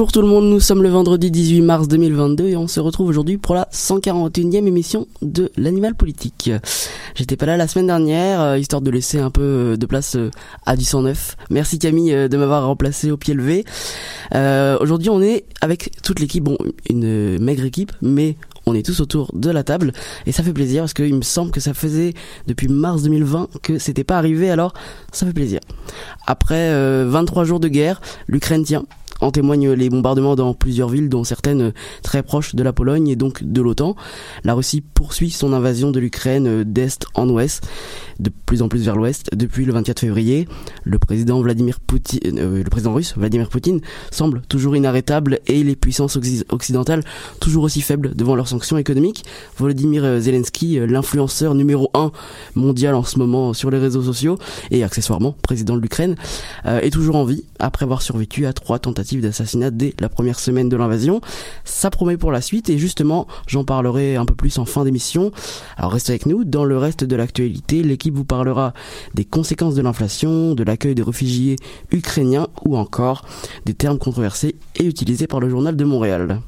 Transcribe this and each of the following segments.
Bonjour tout le monde, nous sommes le vendredi 18 mars 2022 et on se retrouve aujourd'hui pour la 141e émission de l'Animal Politique. J'étais pas là la semaine dernière, euh, histoire de laisser un peu euh, de place euh, à du 109. Merci Camille de m'avoir remplacé au pied levé. aujourd'hui on est avec toute l'équipe, bon une maigre équipe, mais on est tous autour de la table et ça fait plaisir parce qu'il me semble que ça faisait depuis mars 2020 que c'était pas arrivé alors ça fait plaisir. Après 23 jours de guerre, l'Ukraine tient, en témoignent les bombardements dans plusieurs villes, dont certaines très proches de la Pologne et donc de l'OTAN. La Russie poursuit son invasion de l'Ukraine d'est en ouest, de plus en plus vers l'ouest, depuis le 24 février. Le président Vladimir Poutine, euh, le président russe Vladimir Poutine semble toujours inarrêtable et les puissances occidentales toujours aussi faibles devant leurs sanctions économiques. Volodymyr Zelensky, l'influenceur numéro un mondial en ce moment sur les réseaux sociaux et accessoirement président de l'Ukraine, euh, est toujours en vie après avoir survécu à trois tentatives d'assassinat dès la première semaine de l'invasion. Ça promet pour la suite et justement, j'en parlerai un peu plus en fin d'émission. Alors restez avec nous. Dans le reste de l'actualité, l'équipe vous parlera des conséquences de l'inflation, de l'accueil des réfugiés ukrainiens ou encore des termes controversés et utilisés par le journal de Montréal.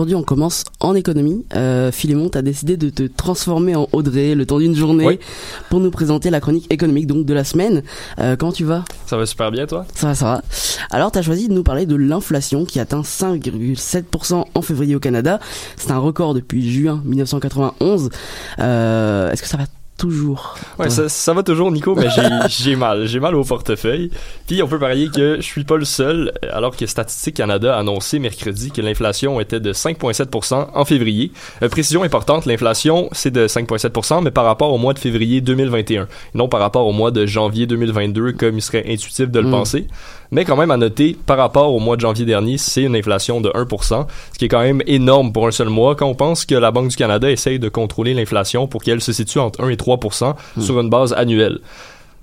Aujourd'hui, on commence en économie. Euh, Philémon, tu as décidé de te transformer en Audrey le temps d'une journée pour nous présenter la chronique économique donc de la semaine. Euh, comment tu vas? Ça va super bien, toi? Ça va, ça va. Alors, tu as choisi de nous parler de l'inflation qui atteint 5,7% en février au Canada. C'est un record depuis juin 1991. Euh, Est-ce que ça va toujours. Ouais, ça, ça, va toujours, Nico, mais j'ai mal. J'ai mal au portefeuille. Puis on peut parier que je suis pas le seul, alors que Statistique Canada a annoncé mercredi que l'inflation était de 5,7% en février. Euh, précision importante, l'inflation, c'est de 5,7%, mais par rapport au mois de février 2021, non par rapport au mois de janvier 2022, comme il serait intuitif de le mm. penser. Mais quand même à noter, par rapport au mois de janvier dernier, c'est une inflation de 1%, ce qui est quand même énorme pour un seul mois quand on pense que la Banque du Canada essaye de contrôler l'inflation pour qu'elle se situe entre 1 et 3% hmm. sur une base annuelle.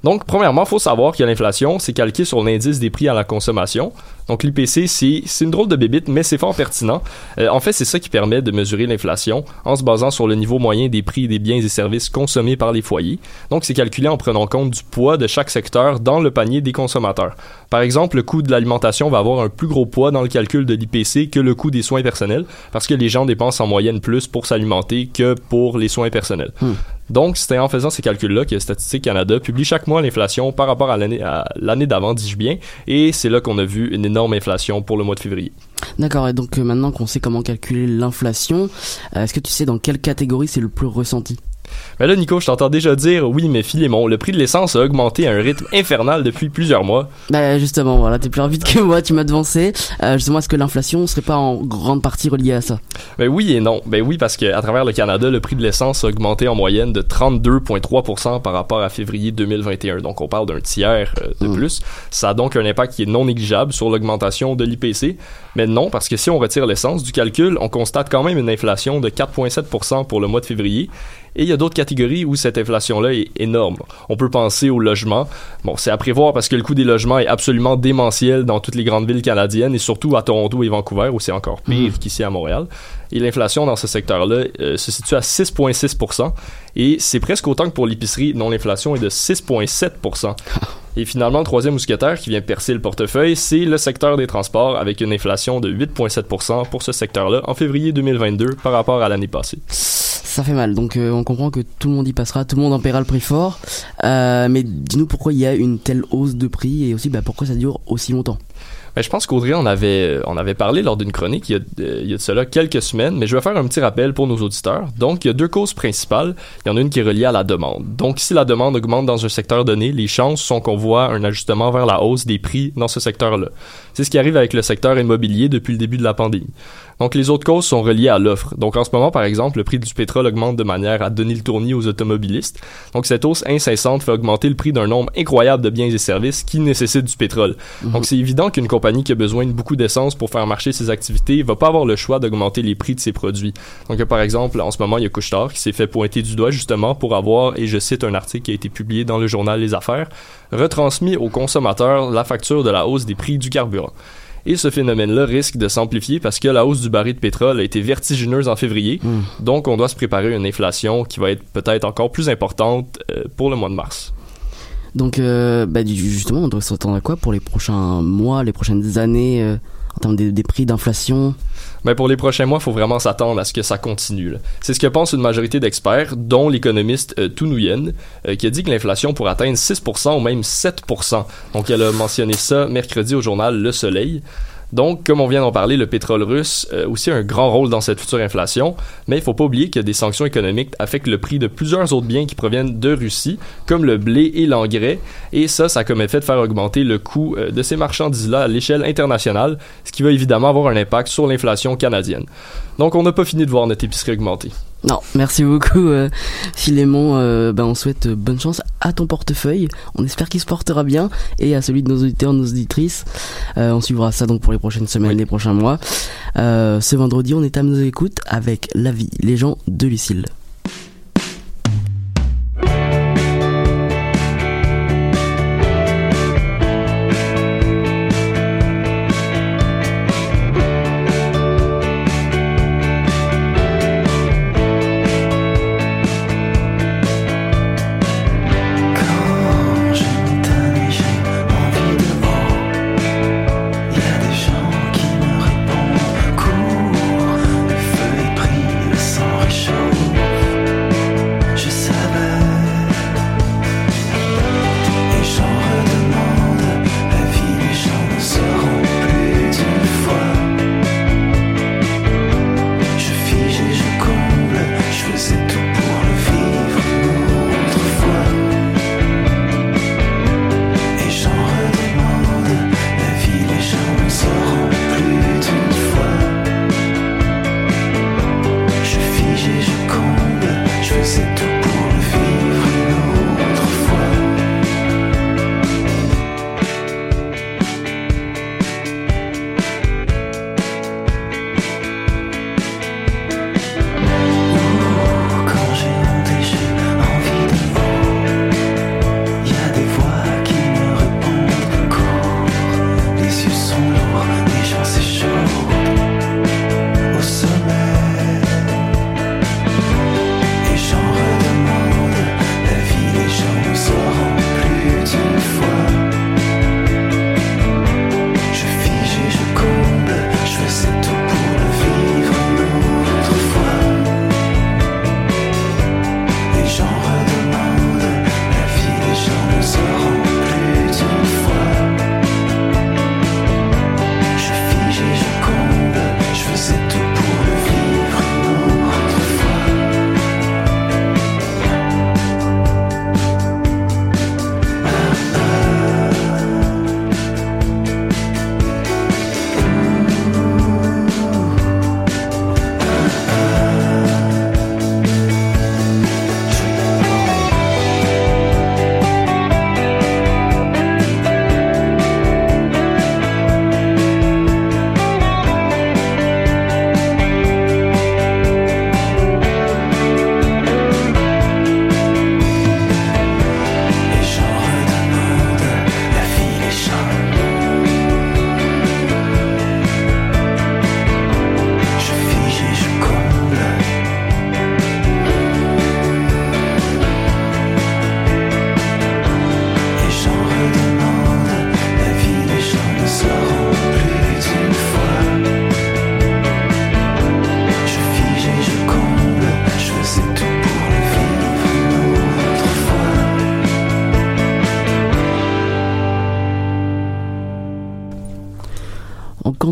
Donc, premièrement, il faut savoir que l'inflation, c'est calqué sur l'indice des prix à la consommation. Donc, l'IPC, c'est une drôle de bébite, mais c'est fort pertinent. Euh, en fait, c'est ça qui permet de mesurer l'inflation en se basant sur le niveau moyen des prix des biens et services consommés par les foyers. Donc, c'est calculé en prenant compte du poids de chaque secteur dans le panier des consommateurs. Par exemple, le coût de l'alimentation va avoir un plus gros poids dans le calcul de l'IPC que le coût des soins personnels, parce que les gens dépensent en moyenne plus pour s'alimenter que pour les soins personnels. Hmm. Donc, c'était en faisant ces calculs-là que Statistique Canada publie chaque mois l'inflation par rapport à l'année, à l'année d'avant, dis-je bien, et c'est là qu'on a vu une énorme inflation pour le mois de février. D'accord, et donc euh, maintenant qu'on sait comment calculer l'inflation, euh, est-ce que tu sais dans quelle catégorie c'est le plus ressenti? Mais là, Nico, je t'entends déjà dire, oui, mais Philémon, le prix de l'essence a augmenté à un rythme infernal depuis plusieurs mois. Ben, justement, voilà, t'es plus rapide que moi, tu m'as devancé. Euh, justement, est-ce que l'inflation serait pas en grande partie reliée à ça? Ben oui et non. Ben oui, parce qu'à travers le Canada, le prix de l'essence a augmenté en moyenne de 32,3% par rapport à février 2021. Donc, on parle d'un tiers euh, de hmm. plus. Ça a donc un impact qui est non négligeable sur l'augmentation de l'IPC. Mais non, parce que si on retire l'essence du calcul, on constate quand même une inflation de 4,7% pour le mois de février. Et il y a d'autres catégories où cette inflation-là est énorme. On peut penser au logement. Bon, c'est à prévoir parce que le coût des logements est absolument démentiel dans toutes les grandes villes canadiennes et surtout à Toronto et Vancouver où c'est encore pire mmh. qu'ici à Montréal. Et l'inflation dans ce secteur-là euh, se situe à 6,6% et c'est presque autant que pour l'épicerie dont l'inflation est de 6,7 Et finalement, le troisième mousquetaire qui vient percer le portefeuille, c'est le secteur des transports avec une inflation de 8,7% pour ce secteur-là en février 2022 par rapport à l'année passée ça fait mal. Donc euh, on comprend que tout le monde y passera, tout le monde en paiera le prix fort. Euh, mais dis-nous pourquoi il y a une telle hausse de prix et aussi bah, pourquoi ça dure aussi longtemps. Ben, je pense qu'Audrey, on avait, euh, on avait parlé lors d'une chronique il y, a, il y, a, de cela quelques semaines, mais je vais faire un petit rappel pour nos auditeurs. Donc, il y a deux causes principales. Il y en a une qui est reliée à la demande. Donc, si la demande augmente dans un secteur donné, les chances sont qu'on voit un ajustement vers la hausse des prix dans ce secteur-là. C'est ce qui arrive avec le secteur immobilier depuis le début de la pandémie. Donc les autres causes sont reliées à l'offre. Donc en ce moment, par exemple, le prix du pétrole augmente de manière à donner le tournis aux automobilistes. Donc cette hausse incessante fait augmenter le prix d'un nombre incroyable de biens et services qui nécessitent du pétrole. Mhm. Donc c'est évident qu'une compagnie qui a besoin de beaucoup d'essence pour faire marcher ses activités va pas avoir le choix d'augmenter les prix de ses produits. Donc par exemple, en ce moment, il y a Couchetard qui s'est fait pointer du doigt justement pour avoir, et je cite un article qui a été publié dans le journal Les Affaires, retransmis aux consommateurs la facture de la hausse des prix du carburant. Et ce phénomène-là risque de s'amplifier parce que la hausse du baril de pétrole a été vertigineuse en février. Mm. Donc, on doit se préparer à une inflation qui va être peut-être encore plus importante euh, pour le mois de mars. Donc, euh, bah, justement, on doit s'attendre à quoi pour les prochains mois, les prochaines années, euh, en termes des, prix d'inflation? Mais pour les prochains mois, il faut vraiment s'attendre à ce que ça continue. C'est ce que pense une majorité d'experts, dont l'économiste euh, Tu Nguyen, euh, qui a dit que l'inflation pourrait atteindre 6% ou même 7%. Donc, elle a mentionné ça mercredi au journal Le Soleil. Donc, comme on vient d'en parler, le pétrole russe a aussi un grand rôle dans cette future inflation, mais il faut pas oublier que des sanctions économiques affectent le prix de plusieurs autres biens qui proviennent de Russie, comme le blé et l'engrais, et ça, ça a comme effet de faire augmenter le coût euh, de ces marchandises-là à l'échelle internationale, ce qui va évidemment avoir un impact sur l'inflation canadienne. Donc, on n'a pas fini de voir notre épicerie augmenter. Non, merci beaucoup euh, Philémon. Euh, ben, on souhaite euh, bonne chance à ton portefeuille. On espère qu'il se portera bien et à celui de nos auditeurs, nos auditrices. Euh, on suivra ça donc pour les prochaines semaines, Oui. les prochains mois. Ce vendredi, on est à nos écoutes avec La vie, les gens de Lucille.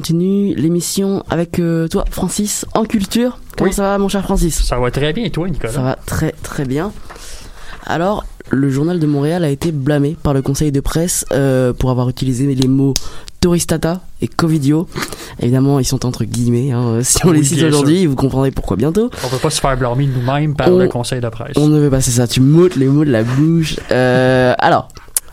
Continue l'émission avec euh, toi, Francis, en culture. Comment Oui. ça va, mon cher Francis? Ça va très bien, et toi, Nicolas? Ça va très très bien. Alors, le journal de Montréal a été blâmé par le conseil de presse euh, pour avoir utilisé les mots touristata et covidio. Évidemment, ils sont entre guillemets. Hein. Si on Oui, les cite aujourd'hui, vous comprendrez pourquoi bientôt. On peut pas se faire blâmer nous-mêmes par On- le conseil de presse. On ne veut pas, c'est ça. Tu m'ôtes les mots de la bouche. Euh, alors.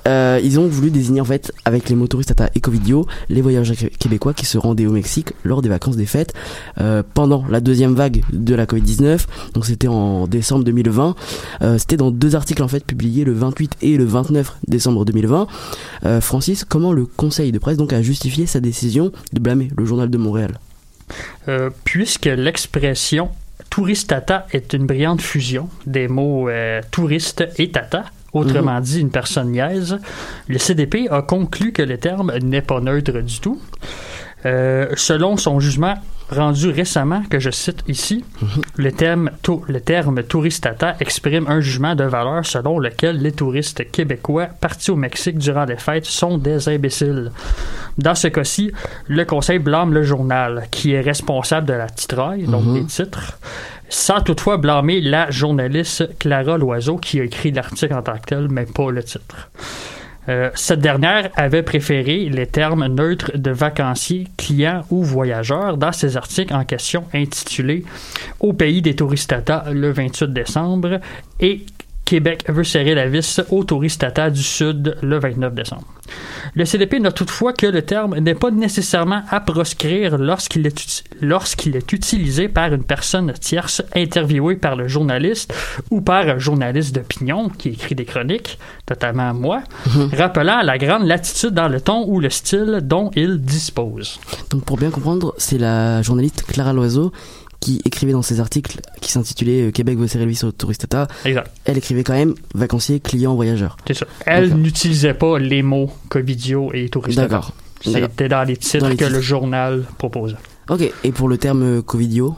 Euh, ils ont voulu désigner en fait avec les mots touristata et covidio les voyageurs qué- québécois qui se rendaient au Mexique lors des vacances des fêtes euh, pendant la deuxième vague de la Covid-19 donc c'était en décembre 2020 Euh, c'était dans deux articles en fait publiés le 28 et le 29 décembre 2020 Euh, Francis comment le conseil de presse donc a justifié sa décision de blâmer le journal de Montréal? Puisque l'expression touristata est une brillante fusion des mots touriste et tata, autrement dit une personne niaise, le CDP a conclu que le terme n'est pas neutre du tout. Euh, selon son jugement rendu récemment, que je cite ici, le, terme le terme touristata exprime un jugement de valeur selon lequel les touristes québécois partis au Mexique durant les fêtes sont des imbéciles. Dans ce cas-ci, le conseil blâme le journal, qui est responsable de la titraille, donc Mhm. des titres, sans toutefois blâmer la journaliste Clara Loiseau qui a écrit l'article en tant que tel, mais pas le titre. Euh, cette dernière avait préféré les termes neutres de vacancier, client ou voyageur dans ses articles en question intitulés Au pays des touristata le 28 décembre et Québec veut serrer la vis aux touristata du Sud le 29 décembre. Le CDP note toutefois que le terme n'est pas nécessairement à proscrire lorsqu'il est, lorsqu'il est utilisé par une personne tierce interviewée par le journaliste ou par un journaliste d'opinion qui écrit des chroniques, notamment moi, rappelant la grande latitude dans le ton ou le style dont il dispose. Donc pour bien comprendre, c'est la journaliste Clara Loiseau qui écrivait dans ses articles qui s'intitulait euh, Québec veut serrer vis au touristata. Exact, Elle écrivait quand même vacancier, client, voyageur. c'est ça. Elle n'utilisait pas les mots Covidio et touristata. D'accord. C'était dans les titres Dans les que titres. le journal proposait. Ok, et pour le terme euh, Covidio?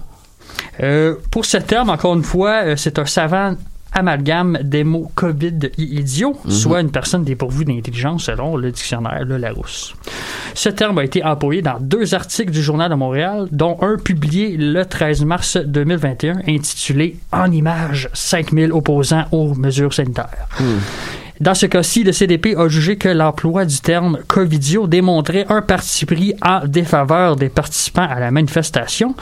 Euh, pour ce terme, encore une fois, euh, c'est un savant amalgame des mots COVID et idiot, Mhm. soit une personne dépourvue d'intelligence selon le dictionnaire Le Larousse. Ce terme a été employé dans deux articles du Journal de Montréal, dont un publié le 13 mars 2021 intitulé En images, 5000 opposants aux mesures sanitaires. Hmm. Dans ce cas-ci, le CDP a jugé que l'emploi du terme covidio démontrait un parti pris en défaveur des participants à la manifestation.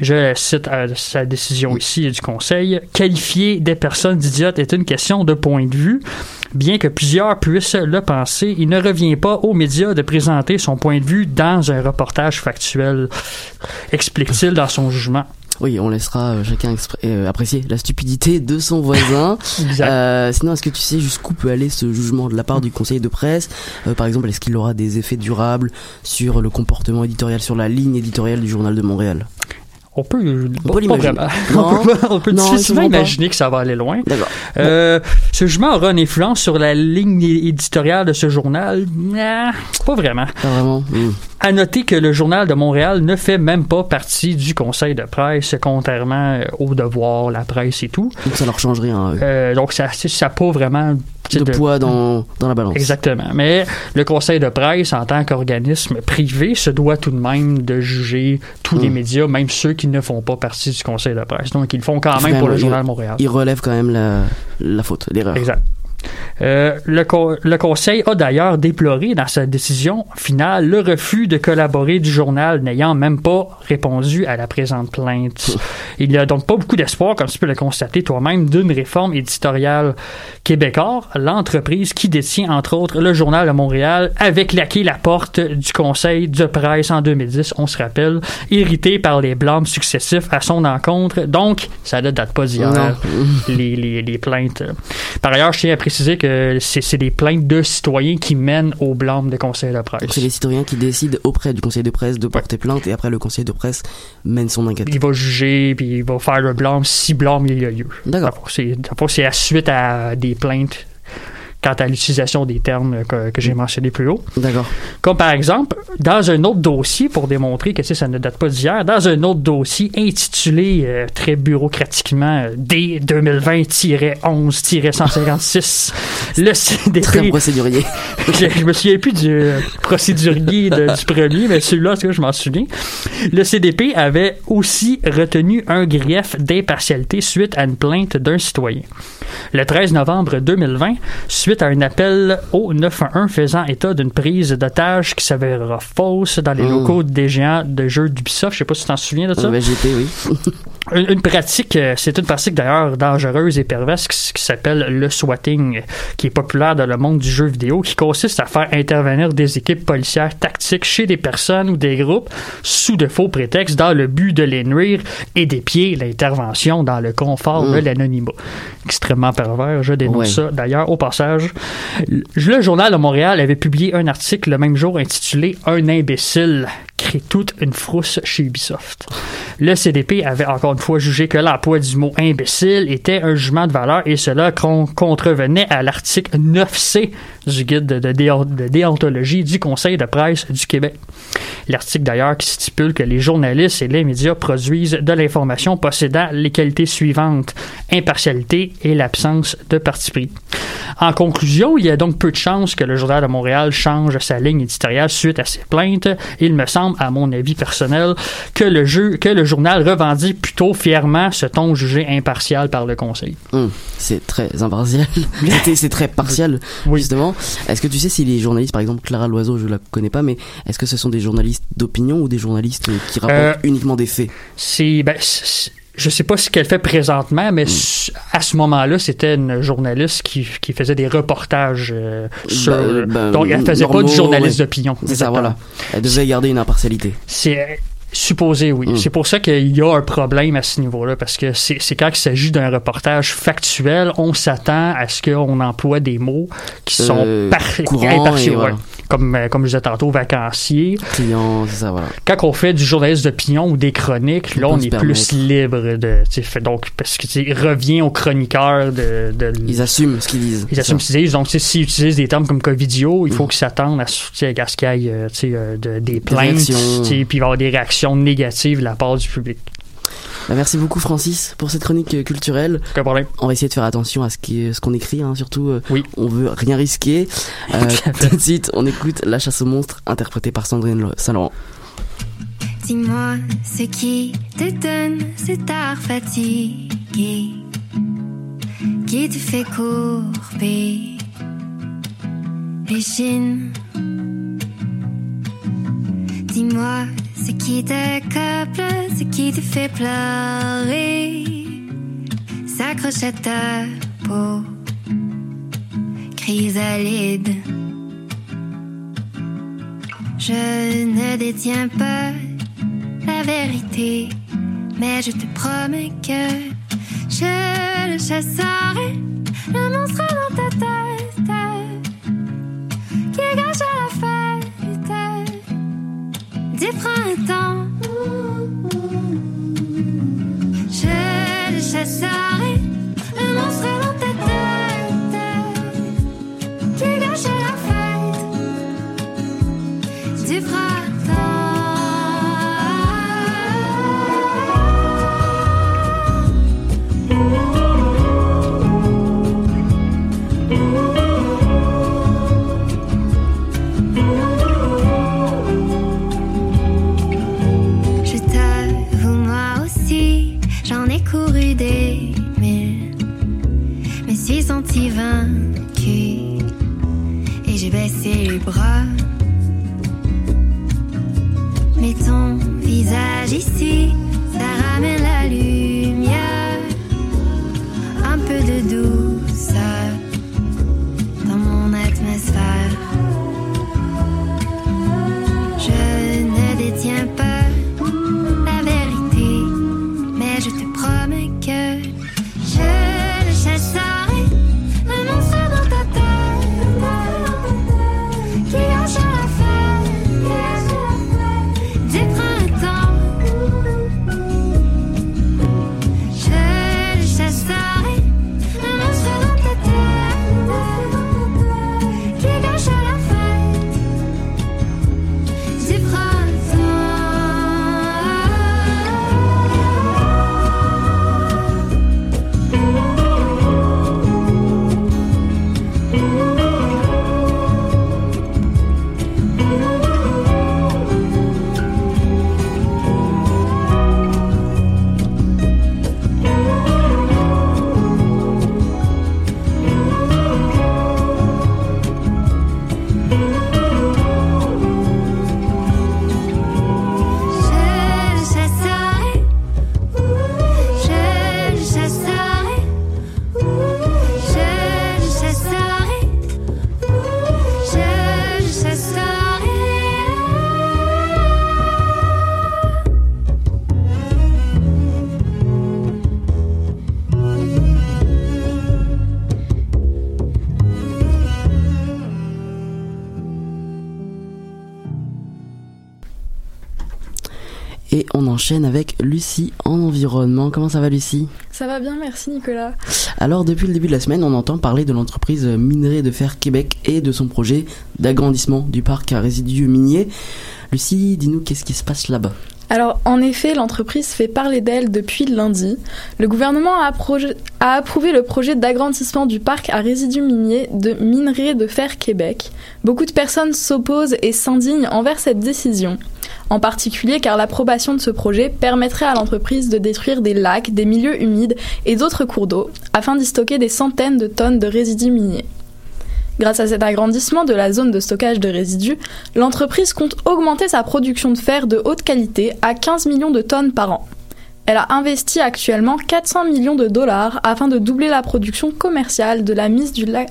Je cite euh, sa décision ici du Conseil. Qualifier des personnes d'idiotes est une question de point de vue. Bien que plusieurs puissent le penser, il ne revient pas aux médias de présenter son point de vue dans un reportage factuel, explique-t-il dans son jugement. Oui, on laissera euh, chacun euh, apprécier la stupidité de son voisin. Euh, sinon, est-ce que tu sais jusqu'où peut aller ce jugement de la part du conseil de presse? Euh, Par exemple, est-ce qu'il aura des effets durables sur le comportement éditorial, sur la ligne éditoriale du journal de Montréal? On peut, On peut l'imaginer. on peut, on peut Non, difficilement imaginer que ça va aller loin. D'accord. Euh, ce jugement aura une influence sur la ligne éditoriale de ce journal? Nah, pas vraiment. Pas vraiment. Hmm. À noter que le journal de Montréal ne fait même pas partie du conseil de presse, contrairement euh, au devoir, la presse et tout. Donc ça leur change rien. euh, Euh, donc ça n'a pas vraiment de de- poids dans, dans la balance. Exactement. Mais le conseil de presse, en tant qu'organisme privé, se doit tout de même de juger tous les Hmm. médias, même ceux qui ne font pas partie du conseil de presse. Donc ils le font quand même quand pour même- le journal de Montréal. Il relève quand même la, la faute, l'erreur. Exact. Euh, le, co- le Conseil a d'ailleurs déploré dans sa décision finale le refus de collaborer du journal n'ayant même pas répondu à la présente plainte. Il n'y a donc pas beaucoup d'espoir, comme tu peux le constater toi-même, d'une réforme éditoriale québécoise, l'entreprise qui détient entre autres le journal de Montréal avait claqué la porte du Conseil de presse en 2010, on se rappelle, irrité par les blâmes successifs à son encontre. Donc, ça ne date pas d'hier les, les plaintes. Par ailleurs, je tiens à préciser que c'est des plaintes de citoyens qui mènent au blâme des conseils de presse. Donc c'est les citoyens qui décident auprès du conseil de presse de porter plainte et après le conseil de presse mène son enquête. Il va juger, puis il va faire le blâme si blâme il y a lieu. D'accord. C'est à suite à des plaintes quant à l'utilisation des termes que, que j'ai mentionnés plus haut. D'accord. Comme par exemple, dans un autre dossier, pour démontrer que ça ne date pas d'hier, dans un autre dossier intitulé euh, très bureaucratiquement euh, D 2020-11-156, le CDP. Très procédurier. je, je me souviens plus du euh, procédurier de- du premier, mais celui-là, en tout cas, je m'en souviens. Le CDP avait aussi retenu un grief d'impartialité suite à une plainte d'un citoyen. Le 13 novembre 2020, suite à un appel au 911 faisant état d'une prise d'otage qui s'avérera fausse dans les Mm. locaux des géants de jeux d'Ubisoft, je sais pas si tu t'en souviens de ça. Ouais, j'étais, oui. Une, une pratique, euh, c'est une pratique d'ailleurs dangereuse et perverse qui, s'appelle le swatting, qui est populaire dans le monde du jeu vidéo, qui consiste à faire intervenir des équipes policières tactiques chez des personnes ou des groupes sous de faux prétextes dans le but de les nuire et d'épier l'intervention dans le confort de Mm. l'anonymat. Extrêmement pervers, je dénonce Ouais. ça. D'ailleurs, au passage, le le Journal de Montréal avait publié un article le même jour intitulé Un imbécile crée toute une frousse chez Ubisoft. Le CDP avait encore une fois jugé que l'emploi du mot imbécile était un jugement de valeur et cela con- contrevenait à l'article 9C du guide de, de déon- de déontologie du Conseil de presse du Québec. L'article d'ailleurs qui stipule que les journalistes et les médias produisent de l'information possédant les qualités suivantes impartialité et l'absence de parti pris. En conclusion, il y a donc peu de chances que le Journal de Montréal change sa ligne éditoriale suite à ces plaintes. Il me semble, à mon avis personnel, que le, jeu, que le journal revendique plutôt fièrement ce ton jugé impartial par le Conseil. Hum, c'est très impartial. C'est- très partial, Oui. justement. Est-ce que tu sais si les journalistes, par exemple Clara Loiseau, je la connais pas, mais est-ce que ce sont des journalistes d'opinion ou des journalistes euh, qui rapportent Euh, uniquement des faits? C'est, ben, je sais pas ce qu'elle fait présentement, mais s- à ce moment-là, c'était une journaliste qui, qui faisait des reportages euh, sur. Ben, ben, donc, elle faisait pas du journaliste ouais. d'opinion. C'est ça, voilà. Elle devait garder une impartialité. C'est euh, supposé, oui. Mm. C'est pour ça qu'il y a un problème à ce niveau-là, parce que c'est quand il s'agit d'un reportage factuel, on s'attend à ce qu'on emploie des mots qui sont Euh, par- courants impartiaux, voilà. Comme, euh, comme je disais tantôt, vacancier. Client, ça, voilà. Quand on fait du journaliste d'opinion ou des chroniques, là, on est plus libre de. tu sais, fait Donc, parce que revient aux chroniqueurs de. de Ils assument ce qu'ils disent. ils assument ce qu'ils disent. Donc, s'ils utilisent des termes comme Covidio, il faut Mm. qu'ils s'attendent à, à ce qu'il y ait euh, euh, de- des plaintes, puis il va y avoir des réactions négatives de la part du public. Bah, merci beaucoup Francis pour cette chronique euh, culturelle. Aucun problème. On va essayer de faire attention à ce ce qu'on écrit, hein, surtout. euh, Oui. On veut rien risquer. Euh, Tout de suite, on écoute La chasse aux monstres, interprétée par Sandrine Saint-Laurent. Dis-moi ce qui te donne cet art fatigué? Qui te fait courber les chines. Dis-moi ce qui te couple, ce qui te fait pleurer, s'accroche à ta peau, chrysalide. Je ne détiens pas la vérité, mais je te promets que je le chasserai, le monstre dans ta tête, qui gâche à la fête du printemps. Je le chasserai, le monstre dans ta tête, qui gâche la Et on enchaîne avec Lucie en environnement. Comment ça va Lucie? Ça va bien, merci Nicolas. Alors depuis le début de la semaine, on entend parler de l'entreprise Minerai de Fer Québec et de son projet d'agrandissement du parc à résidus miniers. Lucie, dis-nous qu'est-ce qui se passe là-bas? Alors, en effet, l'entreprise fait parler d'elle depuis lundi. Le gouvernement a, approuvé le projet d'agrandissement du parc à résidus miniers de Minerai de Fer Québec. Beaucoup de personnes s'opposent et s'indignent envers cette décision. En particulier car l'approbation de ce projet permettrait à l'entreprise de détruire des lacs, des milieux humides et d'autres cours d'eau afin d'y stocker des centaines de tonnes de résidus miniers. Grâce à cet agrandissement de la zone de stockage de résidus, l'entreprise compte augmenter sa production de fer de haute qualité à 15 millions de tonnes par an. Elle a investi actuellement 400 millions de dollars afin de doubler la production commerciale de la, mise du lac-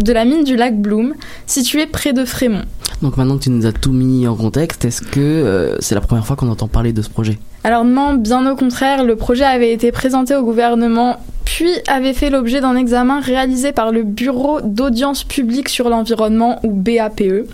de la mine du lac Bloom, située près de Frémont. Donc maintenant que tu nous as tout mis en contexte, est-ce que euh, c'est la première fois qu'on entend parler de ce projet? Alors non, bien au contraire, le projet avait été présenté au gouvernement, puis avait fait l'objet d'un examen réalisé par le Bureau d'audience publique sur l'environnement, ou BAPE.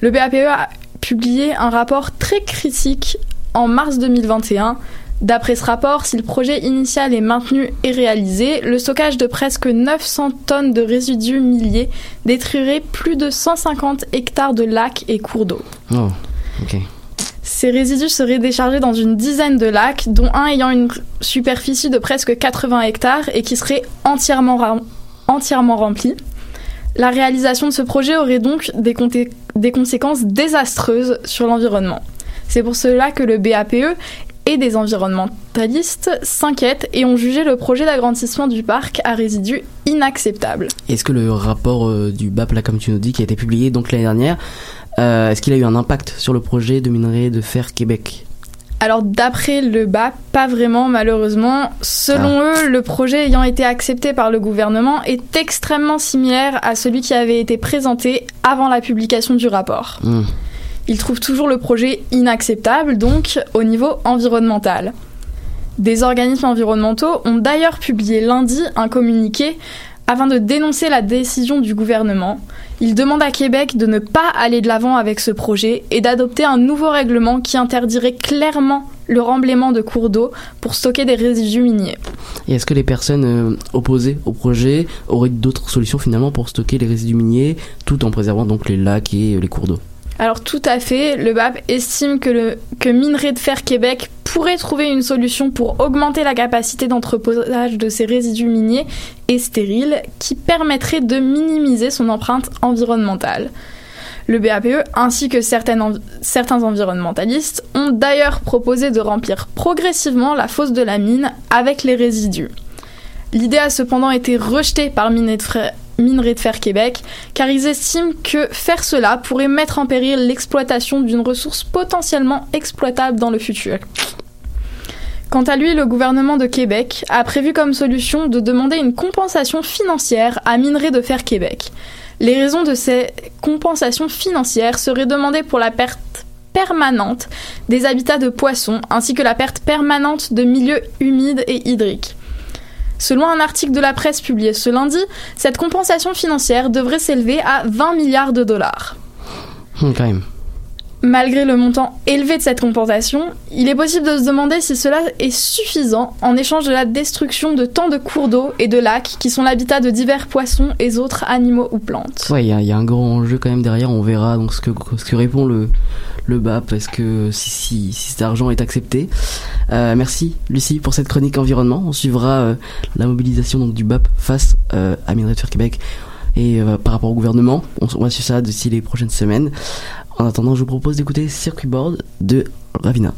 Le BAPE a publié un rapport très critique en mars 2021. D'après ce rapport, si le projet initial est maintenu et réalisé, le stockage de presque 900 tonnes de résidus milliers détruirait plus de 150 hectares de lacs et cours d'eau. Oh. Ces résidus seraient déchargés dans une dizaine de lacs, dont un ayant une superficie de presque 80 hectares et qui serait entièrement, entièrement rempli. La réalisation de ce projet aurait donc des conséquences désastreuses sur l'environnement. C'est pour cela que le BAPE et des environnementalistes s'inquiètent et ont jugé le projet d'agrandissement du parc à résidus inacceptable. Est-ce que le rapport euh, du BAP, là, comme tu nous dis, qui a été publié donc l'année dernière, euh, est-ce qu'il a eu un impact sur le projet de minerai de fer Québec? Alors d'après le BAP, pas vraiment malheureusement. Selon eux, le projet ayant été accepté par le gouvernement est extrêmement similaire à celui qui avait été présenté avant la publication du rapport. Hmm. Ils trouvent toujours le projet inacceptable, donc au niveau environnemental. Des organismes environnementaux ont d'ailleurs publié lundi un communiqué afin de dénoncer la décision du gouvernement. Ils demandent à Québec de ne pas aller de l'avant avec ce projet et d'adopter un nouveau règlement qui interdirait clairement le remblaiement de cours d'eau pour stocker des résidus miniers. Et est-ce que les personnes euh, opposées au projet auraient d'autres solutions finalement pour stocker les résidus miniers tout en préservant donc les lacs et les cours d'eau? Alors tout à fait, le BAP estime que, le, Minerai de Fer Québec pourrait trouver une solution pour augmenter la capacité d'entreposage de ces résidus miniers et stériles qui permettrait de minimiser son empreinte environnementale. Le BAPE ainsi que certains environnementalistes ont d'ailleurs proposé de remplir progressivement la fosse de la mine avec les résidus. L'idée a cependant été rejetée par Minerai de Fer- Minerai de Fer Québec car ils estiment que faire cela pourrait mettre en péril l'exploitation d'une ressource potentiellement exploitable dans le futur. Quant à lui, le gouvernement de Québec a prévu comme solution de demander une compensation financière à Minerai de Fer Québec. Les raisons de ces compensations financières seraient demandées pour la perte permanente des habitats de poissons ainsi que la perte permanente de milieux humides et hydriques. Selon un article de la presse publié ce lundi, cette compensation financière devrait s'élever à 20 milliards de dollars. Hmm. Malgré le montant élevé de cette compensation, il est possible de se demander si cela est suffisant en échange de la destruction de tant de cours d'eau et de lacs qui sont l'habitat de divers poissons et autres animaux ou plantes. Ouais, il y, a- un grand enjeu quand même derrière. On verra donc ce que, ce que répond le, le BAP. Est-ce que si, si, cet argent est accepté Euh, Merci Lucie pour cette chronique environnement. On suivra euh, la mobilisation donc du BAP face euh, à Minerai de Québec et par rapport au gouvernement. On, on va suivre ça d'ici les prochaines semaines. En attendant, je vous propose d'écouter Circuit Board de Ravina.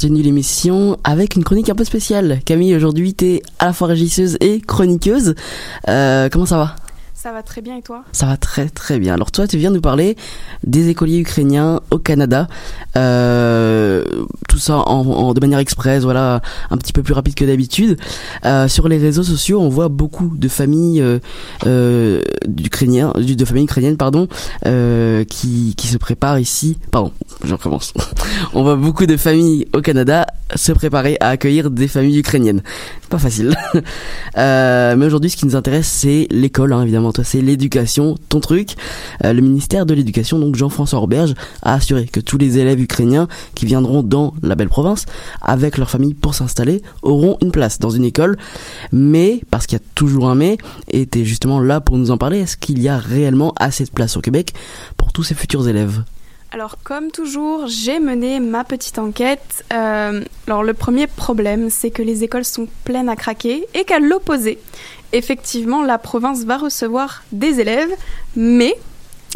Continue l'émission avec une chronique un peu spéciale. Camille, aujourd'hui, t'es à la fois régisseuse et chroniqueuse. Euh, comment ça va? Ça va très bien et toi? Ça va très très bien. Alors toi, tu viens nous parler des écoliers ukrainiens au Canada. Euh, tout ça en, de manière express, voilà, un petit peu plus rapide que d'habitude. Euh, sur les réseaux sociaux, on voit beaucoup de familles euh, euh, de familles ukrainiennes, pardon, euh, qui qui se préparent ici. Pardon, je recommence. on voit beaucoup de familles au Canada se préparer à accueillir des familles ukrainiennes. Pas facile. Euh, mais aujourd'hui, ce qui nous intéresse, c'est l'école, hein, évidemment. Toi, c'est l'éducation, ton truc. Euh, le ministère de l'Éducation, donc Jean-François Roberge, a assuré que tous les élèves ukrainiens qui viendront dans la belle province, avec leur famille pour s'installer, auront une place dans une école. Mais, parce qu'il y a toujours un mais, et t'es justement là pour nous en parler, est-ce qu'il y a réellement assez de place au Québec pour tous ces futurs élèves? Alors, comme toujours, j'ai mené ma petite enquête. Euh, alors, le premier problème, c'est que les écoles sont pleines à craquer et qu'à l'opposé, effectivement, la province va recevoir des élèves, mais,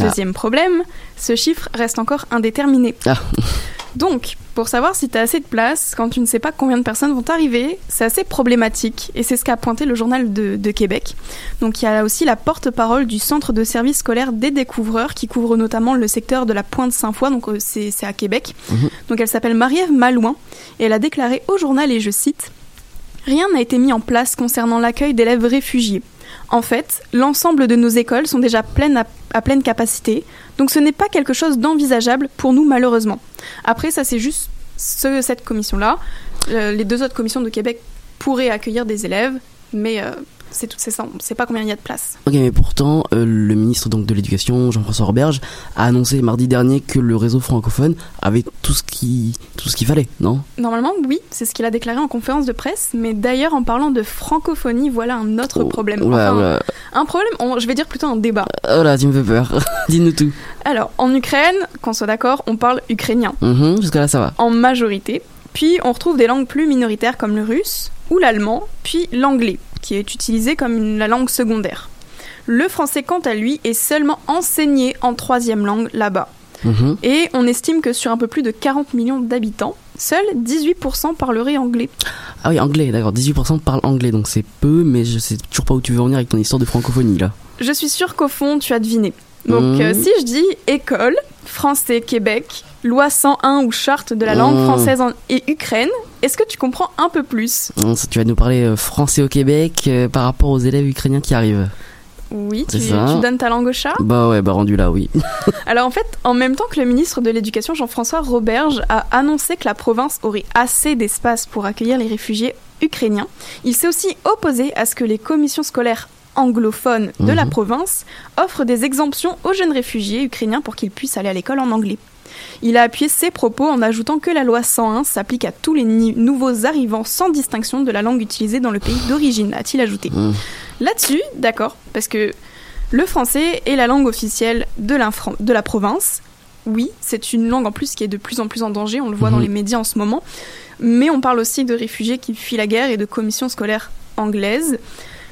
Ah. deuxième problème, ce chiffre reste encore indéterminé. Ah. Donc, pour savoir si tu as assez de place, quand tu ne sais pas combien de personnes vont arriver, c'est assez problématique. Et c'est ce qu'a pointé le journal de, de Québec. Donc, il y a aussi la porte-parole du Centre de service scolaire des découvreurs, qui couvre notamment le secteur de la Pointe-Saint-Foy, donc euh, c'est c'est à Québec. Mhm. Donc, elle s'appelle Marie-Ève Malouin, et elle a déclaré au journal, et je cite, Rien n'a été mis en place concernant l'accueil d'élèves réfugiés. En fait, l'ensemble de nos écoles sont déjà à, pleine capacité, donc ce n'est pas quelque chose d'envisageable pour nous malheureusement. Après, ça c'est juste ce- cette commission-là. Euh, les deux autres commissions de Québec pourraient accueillir des élèves, mais euh, c'est tout, c'est ça. On ne sait pas combien il y a de place. Ok, mais pourtant, euh, le ministre donc de l'Éducation, Jean-François Roberge, a annoncé mardi dernier que le réseau francophone avait tout ce qui, tout ce qu'il fallait, non? Normalement, oui, c'est ce qu'il a déclaré en conférence de presse. Mais d'ailleurs, en parlant de francophonie, voilà un autre Oh, problème. oula, Enfin, oula. Un problème, on- je vais dire plutôt un débat. Oh là, tu me fais peur. Dis-nous tout. Alors, en Ukraine, qu'on soit d'accord, on parle ukrainien. Jusqu'à là, ça va. en majorité. Puis on retrouve des langues plus minoritaires comme le russe ou l'allemand, puis l'anglais, qui est utilisé comme une- la langue secondaire. Le français, quant à lui, est seulement enseigné en troisième langue là-bas. Mhm. Et on estime que sur un peu plus de 40 millions d'habitants, seuls 18% parleraient anglais. Ah oui, anglais, d'accord. 18% parlent anglais, donc c'est peu, mais je sais toujours pas où tu veux en venir avec ton histoire de francophonie, là. Je suis sûre qu'au fond, tu as deviné. Donc Mhm. euh, si je dis école, français, Québec, loi 101 ou charte de la langue Mhm. française en- et Ukraine, est-ce que tu comprends un peu plus? Ça, Tu vas nous parler euh, français au Québec euh, par rapport aux élèves ukrainiens qui arrivent. Oui, tu donnes ta langue au chat? Bah ouais, bah rendu là, oui. Alors en fait, en même temps que le ministre de l'Éducation Jean-François Roberge a annoncé que la province aurait assez d'espace pour accueillir les réfugiés ukrainiens, il s'est aussi opposé à ce que les commissions scolaires anglophones de la Mhm. province offrent des exemptions aux jeunes réfugiés ukrainiens pour qu'ils puissent aller à l'école en anglais. Il a appuyé ses propos en ajoutant que la loi 101 s'applique à tous les nouveaux arrivants sans distinction de la langue utilisée dans le pays d'origine, a-t-il ajouté. Hum. Là-dessus, d'accord, parce que le français est la langue officielle de, la province. Oui, c'est une langue en plus qui est de plus en plus en danger, on le voit dans Mhm. les médias en ce moment. Mais on parle aussi de réfugiés qui fuient la guerre et de commissions scolaires anglaises.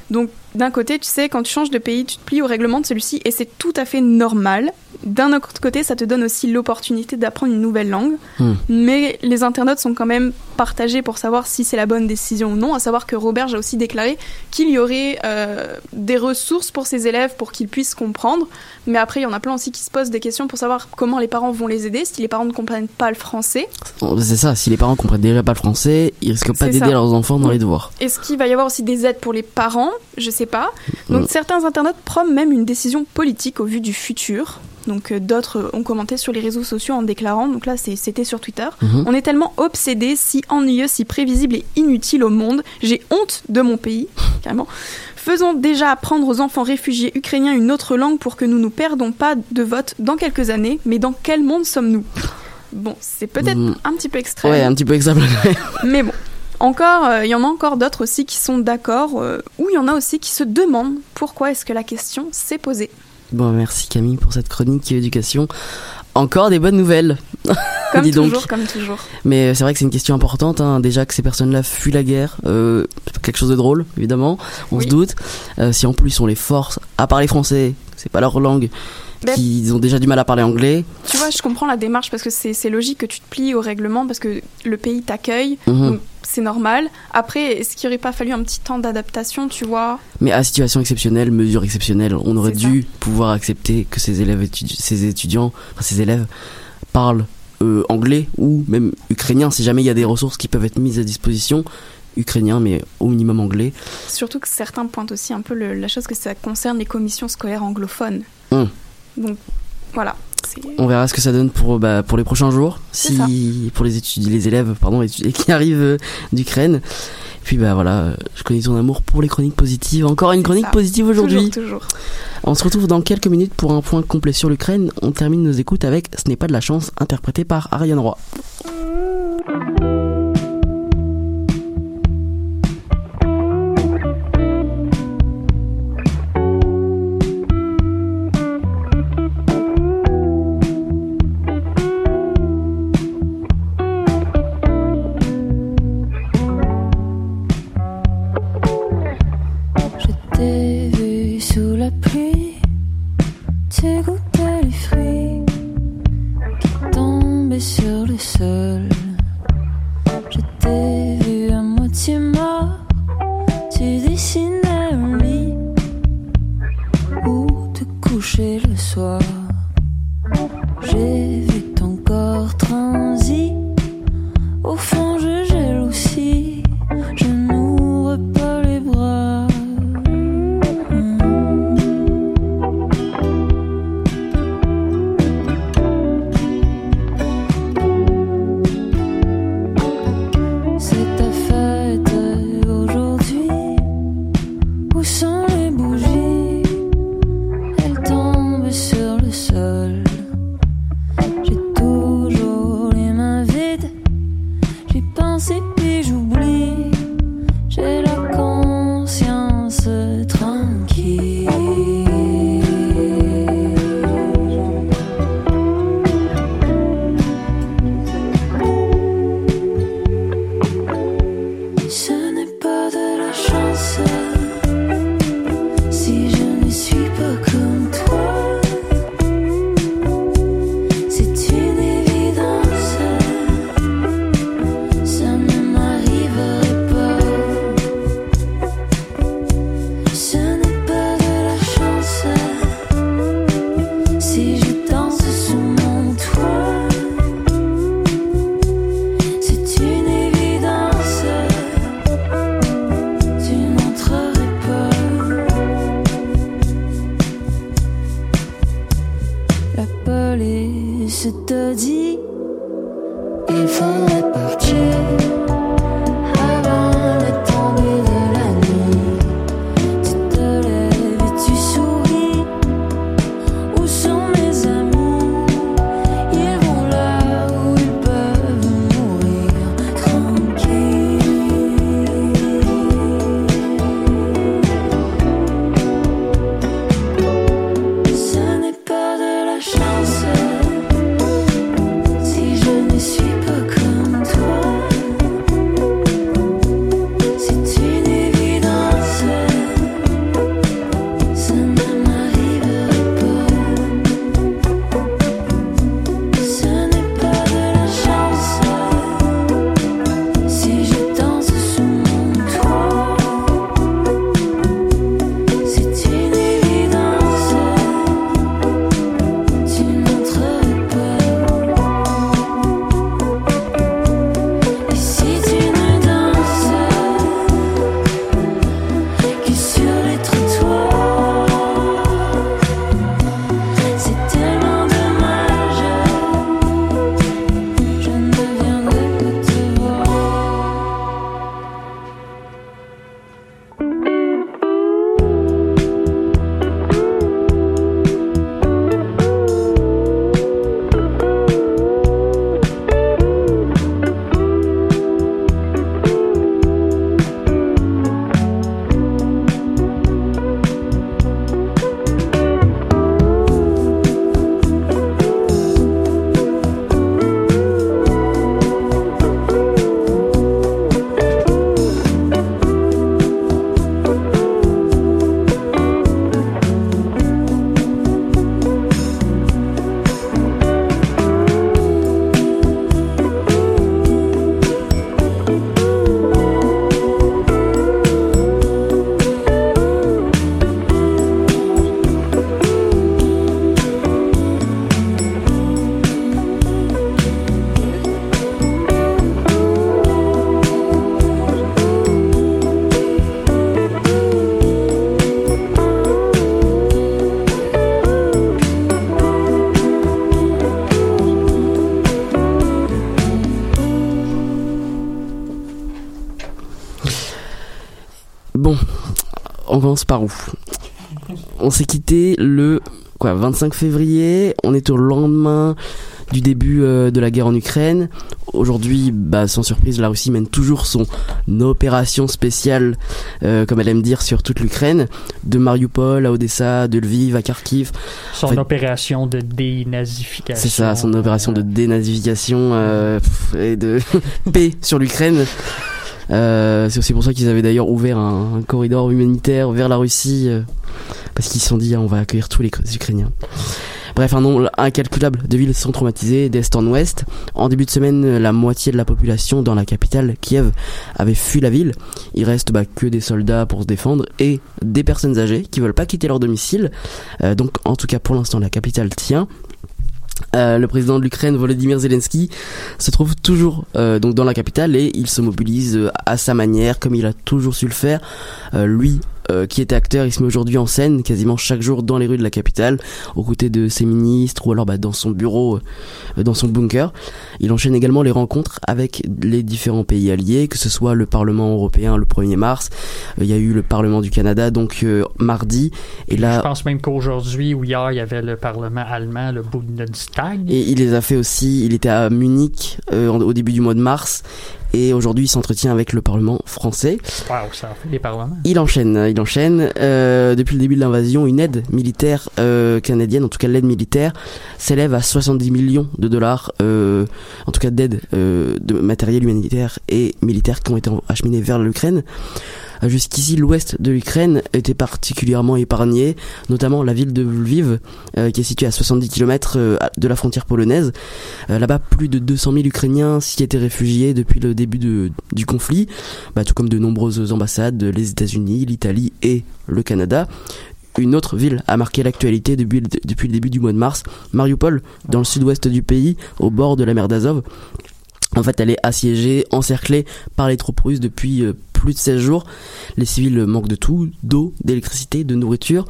Donc d'un côté, tu sais, quand tu changes de pays, tu te plies au règlement de celui-ci et c'est tout à fait normal. D'un autre côté, ça te donne aussi l'opportunité d'apprendre une nouvelle langue. Hmm. Mais les internautes sont quand même partagés pour savoir si c'est la bonne décision ou non. À savoir que Robert a aussi déclaré qu'il y aurait euh, des ressources pour ses élèves pour qu'ils puissent comprendre. Mais après, il y en a plein aussi qui se posent des questions pour savoir comment les parents vont les aider si les parents ne comprennent pas le français. C'est ça, si les parents comprennent déjà pas le français, ils risquent pas d'aider leurs enfants dans les devoirs. Est-ce qu'il va y avoir aussi des aides pour les parents? Je sais pas. Donc Mm. certains internautes proment même une décision politique au vu du futur. Donc euh, d'autres ont commenté sur les réseaux sociaux en déclarant, donc là c'était sur Twitter, Mhm. on est tellement obsédé, si ennuyeux, si prévisible et inutile au monde, j'ai honte de mon pays, carrément. Faisons déjà apprendre aux enfants réfugiés ukrainiens une autre langue pour que nous nous perdons pas de vote dans quelques années, mais dans quel monde sommes-nous? Bon, c'est peut-être Mm. un petit peu extrême. Ouais, un petit peu exemple. Mais bon, encore, euh, il y en a encore d'autres aussi qui sont d'accord, euh, ou il y en a aussi qui se demandent pourquoi est-ce que la question s'est posée. Bon, merci Camille pour cette chronique éducation. Encore des bonnes nouvelles. Comme Dis donc. toujours, comme toujours. Mais c'est vrai que c'est une question importante. Hein. Déjà que ces personnes-là fuient la guerre, euh, quelque chose de drôle, évidemment. On Oui. se doute. Euh, si en plus on les force à parler français, c'est pas leur langue, Ben- qu'ils ont déjà du mal à parler anglais. Tu vois, je comprends la démarche parce que c'est c'est logique que tu te plies au règlement parce que le pays t'accueille, Mhm. C'est normal. Après, est-ce qu'il aurait pas fallu un petit temps d'adaptation, tu vois? Mais à situation exceptionnelle, mesure exceptionnelle, on aurait dû pouvoir accepter que ces élèves, étudi- ces étudiants, enfin ces élèves parlent euh, anglais ou même ukrainien si jamais il y a des ressources qui peuvent être mises à disposition. Ukrainien, mais au minimum anglais. Surtout que certains pointent aussi un peu le- la chose que ça concerne les commissions scolaires anglophones. Mhm. Donc voilà. On verra ce que ça donne pour, bah, pour les prochains jours, si pour les étudiants, les élèves, pardon, étu- qui arrivent euh, d'Ukraine. Puis bah voilà, euh, je connais ton amour pour les chroniques positives. Encore une chronique ça. positive aujourd'hui. Toujours, toujours. On se retrouve dans quelques minutes pour un point complet sur l'Ukraine. On termine nos écoutes avec Ce n'est pas de la chance, interprété par Ariane Roy. Où on commence par où On s'est quitté le quoi 25 février. On est au lendemain du début euh, de la guerre en Ukraine. Aujourd'hui, bah, sans surprise, la Russie mène toujours son opération spéciale, euh, comme elle aime dire, sur toute l'Ukraine, de Mariupol à Odessa, de Lviv à Kharkiv. Son En fait- opération de dénazification. C'est ça, son opération de dénazification euh, et de paix sur l'Ukraine. Euh, c'est aussi pour ça qu'ils avaient d'ailleurs ouvert un, corridor humanitaire vers la Russie, euh, parce qu'ils se sont dit on va accueillir tous les Ukrainiens. Bref, un nombre incalculable de villes sont traumatisées d'est en ouest. En début de semaine, la moitié de la population dans la capitale, Kiev, avait fui la ville. Il reste bah, que des soldats pour se défendre et des personnes âgées qui veulent pas quitter leur domicile. Euh, donc, en tout cas, pour l'instant, la capitale tient. Euh, le président de l'Ukraine, Volodymyr Zelensky, se trouve toujours euh, donc dans la capitale et il se mobilise euh, à sa manière, comme il a toujours su le faire. Lui, euh, qui était acteur, il se met aujourd'hui en scène quasiment chaque jour dans les rues de la capitale, aux côtés de ses ministres ou alors bah, dans son bureau, euh, dans son bunker. Il enchaîne également les rencontres avec les différents pays alliés, que ce soit le Parlement européen le 1er mars, euh, il y a eu le Parlement du Canada donc mardi, et là Je pense même qu'aujourd'hui ou hier, il y avait le Parlement allemand, le Bundestag. Et il les a fait aussi, il était à Munich au début du mois de mars et aujourd'hui il s'entretient avec le Parlement français. Ça parlements. Il enchaîne, il enchaîne. Euh, depuis le début de l'invasion, une aide militaire euh, canadienne, en tout cas l'aide militaire, s'élève à 70 millions de dollars, euh, en tout cas d'aide euh, de matériel humanitaire et militaire qui ont été acheminés vers l'Ukraine. Euh, Jusqu'ici, l'ouest de l'Ukraine était particulièrement épargné, notamment la ville de Lviv, euh, qui est située à 70 km de la frontière polonaise. Euh, Là-bas, plus de 200 000 Ukrainiens s'y étaient réfugiés depuis le début du conflit, bah, tout comme de nombreuses ambassades, les États-Unis, l'Italie et le Canada. Une autre ville a marqué l'actualité depuis le début du mois de mars, Mariupol, dans le sud-ouest du pays, au bord de la mer d'Azov. En fait, elle est assiégée, encerclée par les troupes russes depuis euh, plus de 16 jours. Les civils manquent de tout, d'eau, d'électricité, de nourriture.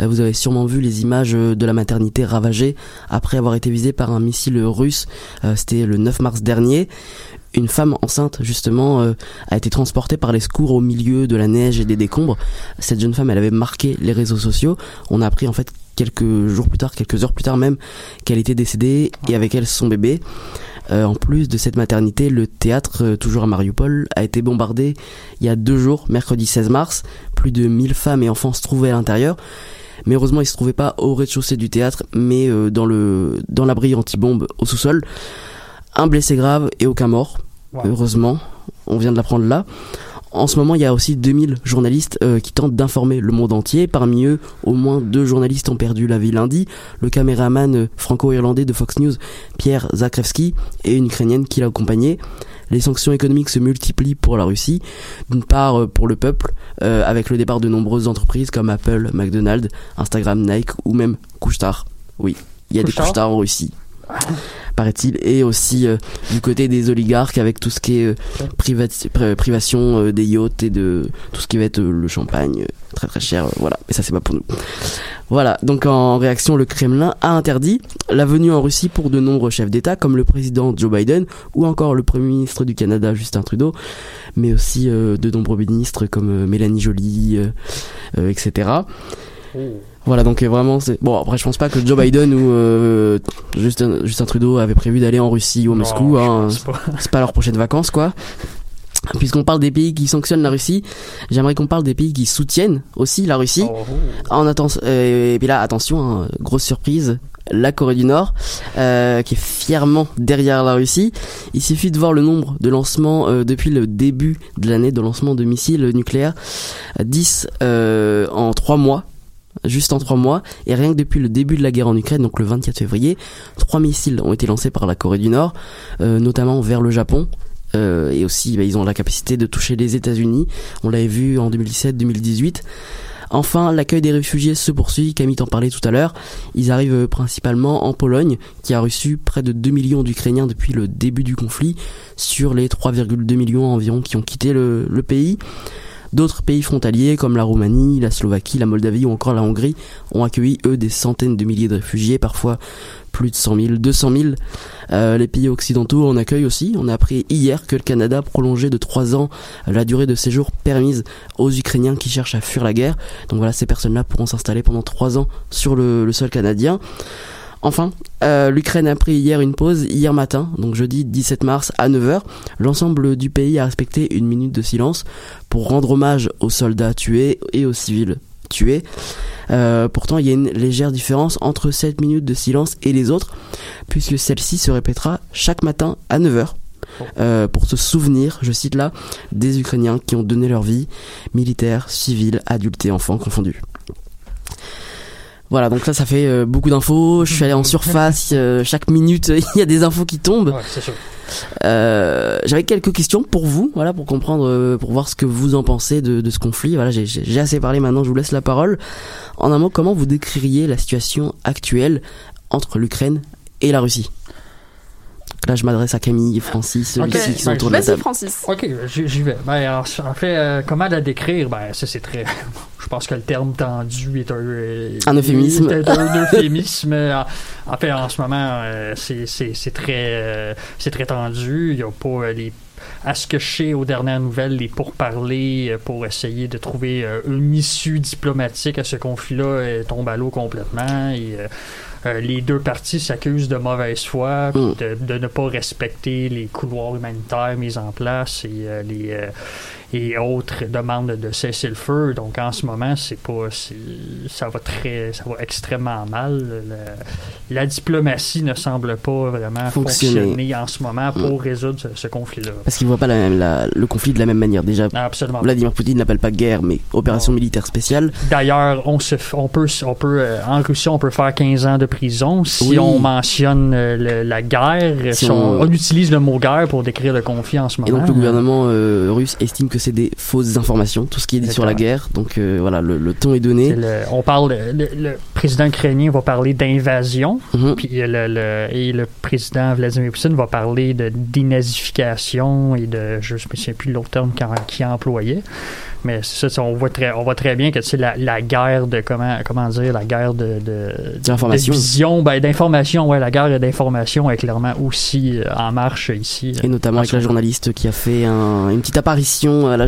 Euh, vous avez sûrement vu les images euh, de la maternité ravagée après avoir été visée par un missile russe. C'était le 9 mars dernier. Une femme enceinte, justement, a été transportée par les secours au milieu de la neige et des décombres. Cette jeune femme, elle avait marqué les réseaux sociaux. On a appris en fait quelques jours plus tard, quelques heures plus tard même, qu'elle était décédée et avec elle son bébé. Euh, en plus de cette maternité, le théâtre, euh, toujours à Mariupol, a été bombardé il y a deux jours, mercredi 16 mars. Plus de 1000 femmes et enfants se trouvaient à l'intérieur. Mais heureusement, ils se trouvaient pas au rez-de-chaussée du théâtre, mais euh, dans le dans l'abri anti-bombe au sous-sol. Un blessé grave et aucun mort. Wow. Heureusement, on vient de l'apprendre là. En ce moment, il y a aussi 2000 journalistes euh, qui tentent d'informer le monde entier. Parmi eux, au moins deux journalistes ont perdu la vie lundi. Le caméraman euh, franco-irlandais de Fox News, Pierre Zakrevski, et une Ukrainienne qui l'a accompagné. Les sanctions économiques se multiplient pour la Russie. D'une part, euh, pour le peuple, euh, avec le départ de nombreuses entreprises comme Apple, McDonald's, Instagram, Nike ou même Couche-Tard. Oui, il y a des Couche-Tard Couche-Tard en Russie paraît-il, et aussi euh, du côté des oligarques avec tout ce qui est euh, privati- pri- privation euh, des yachts et de tout ce qui va être le champagne, très très cher, voilà, mais ça c'est pas pour nous. Voilà, donc en réaction, le Kremlin a interdit la venue en Russie pour de nombreux chefs d'État, comme le président Joe Biden ou encore le Premier ministre du Canada Justin Trudeau, mais aussi de nombreux ministres comme Mélanie Joly, etc. Voilà, donc euh, vraiment, c'est bon. Après, je pense pas que Joe Biden ou euh, Justin, Justin Trudeau avaient prévu d'aller en Russie ou à Moscou. Hein. C'est pas leurs prochaines vacances, quoi. Puisqu'on parle des pays qui sanctionnent la Russie, j'aimerais qu'on parle des pays qui soutiennent aussi la Russie. Oh, oh. En euh, et puis là, attention, hein, grosse surprise, la Corée du Nord, euh, qui est fièrement derrière la Russie. Il suffit de voir le nombre de lancements euh, depuis le début de l'année de lancement de missiles nucléaires, 10 euh, en 3 mois. Juste en 3 mois, et rien que depuis le début de la guerre en Ukraine, donc le 24 février, trois missiles ont été lancés par la Corée du Nord, euh, notamment vers le Japon, euh, et aussi bah, ils ont la capacité de toucher les États-Unis. On l'avait vu en 2017-2018. Enfin, l'accueil des réfugiés se poursuit, Camille t'en parlait tout à l'heure. Ils arrivent principalement en Pologne, qui a reçu près de 2 millions d'Ukrainiens depuis le début du conflit, sur les 3,2 millions environ qui ont quitté le, le pays. D'autres pays frontaliers comme la Roumanie, la Slovaquie, la Moldavie ou encore la Hongrie ont accueilli eux des centaines de milliers de réfugiés, parfois plus de 100 000, 200 000. Euh, les pays occidentaux en accueillent aussi. On a appris hier que le Canada prolongeait de 3 ans la durée de séjour permise aux Ukrainiens qui cherchent à fuir la guerre. Donc voilà, ces personnes-là pourront s'installer pendant 3 ans sur le sol canadien. Enfin, euh, l'Ukraine a pris hier une pause, hier matin, donc jeudi 17 mars à 9h. L'ensemble du pays a respecté une minute de silence pour rendre hommage aux soldats tués et aux civils tués. Euh, pourtant, il y a une légère différence entre cette minute de silence et les autres, puisque celle-ci se répétera chaque matin à 9h. euh, pour se souvenir, je cite là, des Ukrainiens qui ont donné leur vie, militaires, civils, adultes et enfants confondus. Voilà, donc là, ça fait euh, beaucoup d'infos. Je suis allé en surface. euh, chaque minute, il y a des infos qui tombent. Ouais, c'est sûr. Euh, J'avais quelques questions pour vous, voilà, pour comprendre, pour voir ce que vous en pensez de, de ce conflit. Voilà, j'ai assez parlé. Maintenant, je vous laisse la parole. En un mot, comment vous décririez la situation actuelle entre l'Ukraine et la Russie? Là, je m'adresse à Camille, Francis, Ok, Lucie qui sont autour de la table. Francis. Ok, j'y vais. Ben, en, en fait, euh, comment la décrire? Ben, ça c'est très. Je pense que le terme tendu est un. euh, Un euphémisme. est un euphémisme. en, en fait, en ce moment, euh, c'est- c'est c'est très, euh, c'est très tendu. Il n'y a pas euh, les. À ce que je sais aux dernières nouvelles, les pourparlers euh, pour essayer de trouver euh, une issue diplomatique à ce conflit-là euh, tombent à l'eau complètement. Et, euh, les deux parties s'accusent de mauvaise foi, Mm. de, de ne pas respecter les couloirs humanitaires mis en place et euh, les euh, et autres demandes de cesser le feu. Donc en ce moment, c'est pas ça va très ça va extrêmement mal. La, la diplomatie ne semble pas vraiment Fonctionner. fonctionner, en ce moment pour résoudre ce, ce conflit-là. Parce qu'ils voient pas la même, la- le conflit de la même manière. Déjà, Absolument. Vladimir Poutine l'appelle pas guerre, mais opération militaire spéciale. D'ailleurs, on se, on peut, on peut, euh, en Russie, on peut faire 15 ans de prison si Oui. on mentionne euh, le- la guerre, Si si on, utilise le mot guerre pour décrire le conflit en ce Et moment. donc le gouvernement euh, russe estime que c'est des fausses informations, tout ce qui est dit sur la guerre. Donc euh, voilà, le, le ton est donné. le- on parle, le, le président ukrainien va parler d'invasion, Mhm. puis et le président Vladimir Poutine va parler de dénazification et de, je ne me souviens plus l'autre terme qu'il qu'il employait, mais c'est ça, on voit très, on voit très bien que c'est la, la guerre de comment, comment dire, la guerre de, de, D'information. de vision, ben, d'information, ouais, la guerre d'information est clairement aussi euh, en marche ici. Et notamment avec la journaliste qui a fait un- une petite apparition à la,